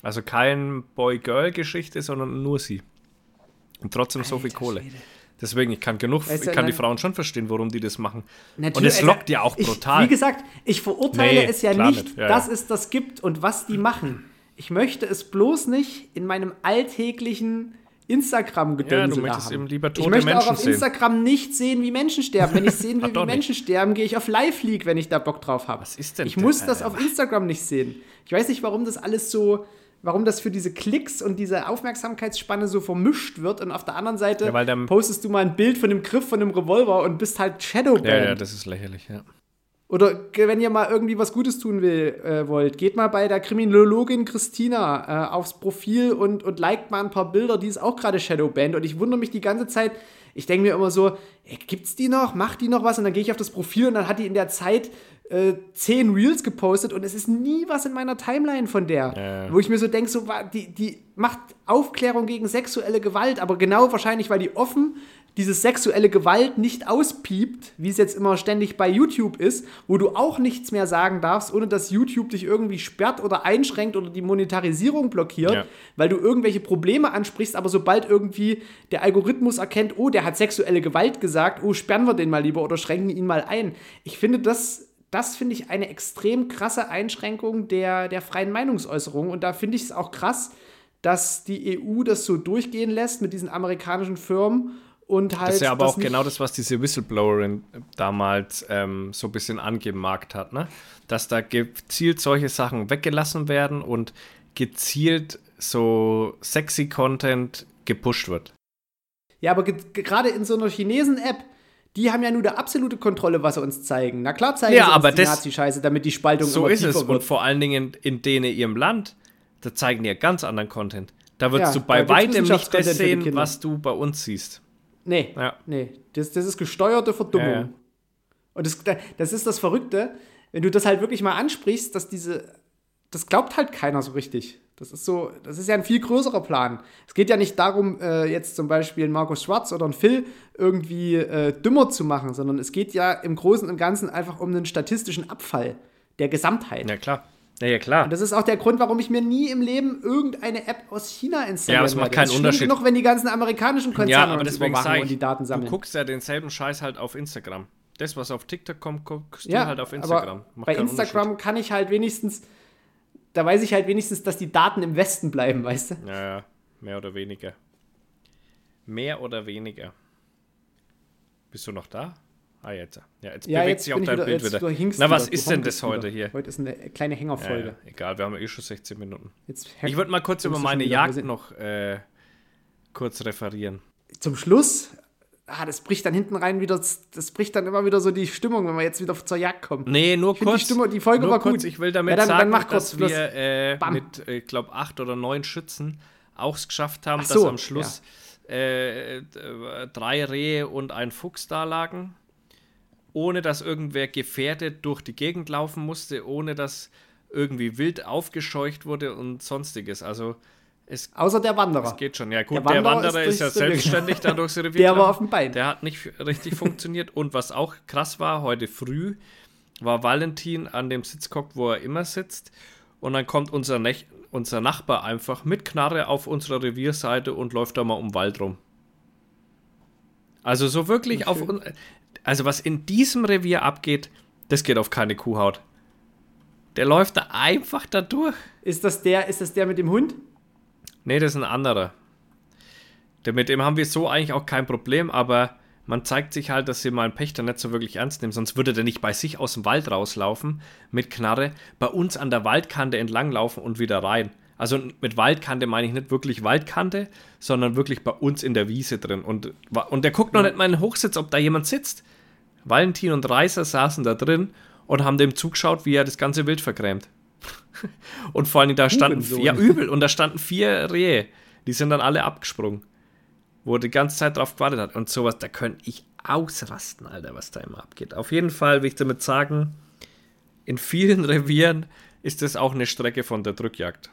Also kein Boy-Girl-Geschichte, sondern nur sie. Und trotzdem so viel Kohle. Deswegen, ich kann genug, Weißt ich du, kann die. Frauen schon verstehen, warum die das machen. Und es lockt ja auch ich, brutal. Wie gesagt, ich verurteile Nee, es ja nicht, nicht. Ja, dass ja. es das gibt und was die machen. Ich möchte es bloß nicht in meinem alltäglichen Instagram-Gedönsel Ja, möchtest haben. lieber Ich tote möchte auch Menschen auf sehen. Instagram nicht sehen, wie Menschen sterben. Wenn ich sehen will, wie nicht. Menschen sterben, gehe ich auf Live-League, wenn ich da Bock drauf habe. Was ist denn Ich da- muss das äh, auf Instagram nicht sehen. Ich weiß nicht, warum das alles so, warum das für diese Klicks und diese Aufmerksamkeitsspanne so vermischt wird und auf der anderen Seite Ja, weil dann- postest du mal ein Bild von dem Griff von dem Revolver und bist halt Shadowbanned. Ja, ja, das ist lächerlich, ja. Oder wenn ihr mal irgendwie was Gutes tun will, äh, wollt, geht mal bei der Kriminologin Christina äh, aufs Profil und, und liked mal ein paar Bilder, die ist auch gerade Shadowband. Und ich wundere mich die ganze Zeit, ich denke mir immer so, ey, gibt's die noch? Macht die noch was? Und dann gehe ich auf das Profil und dann hat die in der Zeit äh, zehn Reels gepostet und es ist nie was in meiner Timeline von der. Ja. Wo ich mir so denke, so, die, die macht Aufklärung gegen sexuelle Gewalt, aber genau wahrscheinlich, weil die offen diese sexuelle Gewalt nicht auspiept, wie es jetzt immer ständig bei YouTube ist, wo du auch nichts mehr sagen darfst, ohne dass YouTube dich irgendwie sperrt oder einschränkt oder die Monetarisierung blockiert, Ja. weil du irgendwelche Probleme ansprichst, aber sobald irgendwie der Algorithmus erkennt, oh, der hat sexuelle Gewalt gesagt, oh, sperren wir den mal lieber oder schränken ihn mal ein. Ich finde das, das finde ich eine extrem krasse Einschränkung der, der freien Meinungsäußerung und da finde ich es auch krass, dass die EU das so durchgehen lässt mit diesen amerikanischen Firmen und halt. Das ist ja aber auch genau das, was diese Whistleblowerin damals ähm, so ein bisschen angemarkt hat, ne? Dass da gezielt solche Sachen weggelassen werden und gezielt so sexy Content gepusht wird. Ja, aber ge- ge- gerade in so einer Chinesen-App, die haben ja nur eine absolute Kontrolle, was sie uns zeigen. Na klar zeigen Ja, sie uns aber die das- Nazi-Scheiße, damit die Spaltung So immer ist es. Und wird. vor allen Dingen in denen ihrem Land, da zeigen die ja ganz anderen Content. Da würdest Ja, du bei weitem nicht das die sehen, was du bei uns siehst. Nee, Ja. nee. Das, das ist gesteuerte Verdummung. Ja, ja. Und das, das ist das Verrückte, wenn du das halt wirklich mal ansprichst, dass diese. Das glaubt halt keiner so richtig. Das ist so, das ist ja ein viel größerer Plan. Es geht ja nicht darum, äh, jetzt zum Beispiel einen Markus Schwarz oder einen Phil irgendwie äh, dümmer zu machen, sondern es geht ja im Großen und Ganzen einfach um einen statistischen Abfall der Gesamtheit. Ja, klar. Ja, ja, klar. Und das ist auch der Grund, warum ich mir nie im Leben irgendeine App aus China installiere. Ja, es macht keinen Unterschied. Noch wenn die ganzen amerikanischen Konzerne Ja, aber deswegen überwachen und die Daten du sammeln. guckst ja denselben Scheiß halt auf Instagram. Das, was auf TikTok kommt, guckst ja, du halt auf Instagram. Macht bei Instagram kann ich halt wenigstens, da weiß ich halt wenigstens, dass die Daten im Westen bleiben, weißt du? Ja, ja, mehr oder weniger. Mehr oder weniger. Bist du noch da? Ah, jetzt. Ja, jetzt Ja, bewegt jetzt sich auch dein wieder, Bild wieder. hinkst Na, was wieder, ist denn das heute wieder. hier? Heute ist eine kleine Ja, Hängerfolge. ja, egal, wir haben ja eh schon 16 Minuten. Jetzt Ich würde mal kurz über meine wieder. Jagd noch äh, kurz referieren. Zum Schluss, ah, das bricht dann hinten rein wieder, das bricht dann immer wieder so die Stimmung, wenn wir jetzt wieder zur Jagd kommen. Nee, nur finde die kurz. Stimmung- die Folge war kurz. gut. Ich will damit Ja, dann- dann sagen, kurz dass Schluss. wir äh, mit, ich glaube, acht oder neun Schützen auch es geschafft haben, so, dass am Schluss äh, äh, drei Rehe und ein Fuchs da lagen. Ohne dass irgendwer gefährdet durch die Gegend laufen musste, ohne dass irgendwie wild aufgescheucht wurde und sonstiges. Also es Außer der Wanderer. geht schon. Ja gut, Der der Wanderer Wanderer, ist ist, ja selbstständig da durchs Revier Der war auf dem Bein. Der hat nicht richtig funktioniert. Und was auch krass war, heute früh war Valentin an dem Sitz gehockt, wo er immer sitzt. Und dann kommt unser, Nech unser Nachbar einfach mit Knarre auf unserer Revierseite und läuft da mal um den Wald rum. Also so wirklich auf... Also was in diesem Revier abgeht, das geht auf keine Kuhhaut. Der läuft da einfach da durch. Ist das der, ist das der mit dem Hund? Nee, das ist ein anderer. Der, mit dem haben wir so eigentlich auch kein Problem, aber man zeigt sich halt, dass sie mal einen Pächter nicht so wirklich ernst nehmen, sonst würde der nicht bei sich aus dem Wald rauslaufen mit Knarre, bei uns an der Waldkante entlanglaufen und wieder rein. Also mit Waldkante meine ich nicht wirklich Waldkante, sondern wirklich bei uns in der Wiese drin. Und, und der guckt noch nicht mal in den Hochsitz, ob da jemand sitzt. Valentin und Reiser saßen da drin und haben dem zugeschaut, wie er das ganze Wild vergrämt. und vor allem da standen vier, ja übel, und da standen vier Rehe. Die sind dann alle abgesprungen. Wo er die ganze Zeit drauf gewartet hat. Und sowas, da könnte ich ausrasten, Alter, was da immer abgeht. Auf jeden Fall will ich damit sagen, in vielen Revieren ist das auch eine Strecke von der Drückjagd.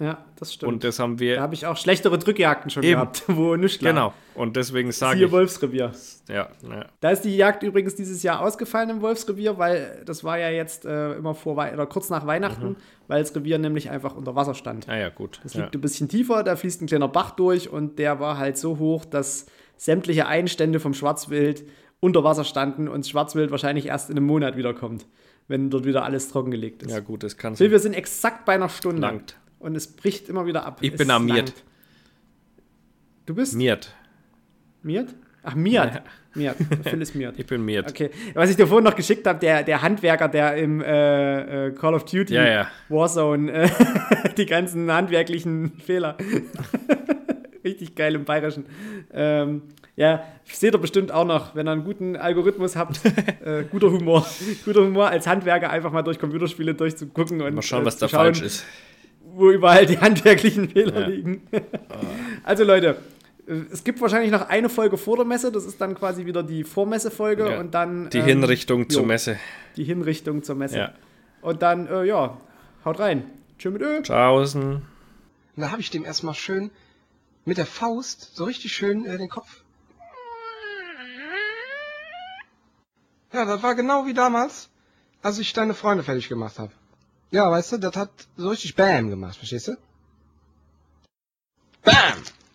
Ja, das stimmt. Und das haben da wir. habe ich auch schlechtere Drückjagden schon Eben. gehabt, wo nichts lag. Genau. Und deswegen sage ich. Wolfsrevier. Ja, ja. Da ist die Jagd übrigens dieses Jahr ausgefallen im Wolfsrevier, weil das war ja jetzt äh, immer vor Wei oder kurz nach Weihnachten, weil das Revier nämlich einfach unter Wasser stand. Ah ja, gut. Das ja. liegt ein bisschen tiefer, da fließt ein kleiner Bach durch und der war halt so hoch, dass sämtliche Einstände vom Schwarzwild unter Wasser standen und das Schwarzwild wahrscheinlich erst in einem Monat wiederkommt, wenn dort wieder alles trockengelegt ist. ja, gut, das kann Phil, wir sind exakt bei einer Stunde. Langt. Und es bricht immer wieder ab. Ich Es bin am Miert. Du bist Miert. Miert? Ach, Miert. Miert. Phil ist Miert. Ich bin Miert. Okay, was ich dir vorhin noch geschickt habe, der, der Handwerker, der im äh, äh, Call of Duty Ja, ja. Warzone äh, die ganzen handwerklichen Fehler. Richtig geil im Bayerischen. Ähm, ja, seht ihr bestimmt auch noch, wenn ihr einen guten Algorithmus habt. äh, guter Humor. guter Humor als Handwerker einfach mal durch Computerspiele durchzugucken und Mal schauen, äh, was da falsch ist wo überall die handwerklichen Fehler ja. liegen. Ah. also Leute, äh, es gibt wahrscheinlich noch eine Folge vor der Messe, das ist dann quasi wieder die Vormessefolge ja. und dann. Die ähm, Hinrichtung jo, zur Messe. Die Hinrichtung zur Messe. Ja. Und dann, äh, ja, haut rein. Tschüss mit Ö. Tschaußen. Da habe ich dem erstmal schön mit der Faust so richtig schön äh, den Kopf. Ja, das war genau wie damals, als ich deine Freunde fertig gemacht habe. Ja, weißt du, das hat so richtig Bam gemacht, verstehst du? Bam!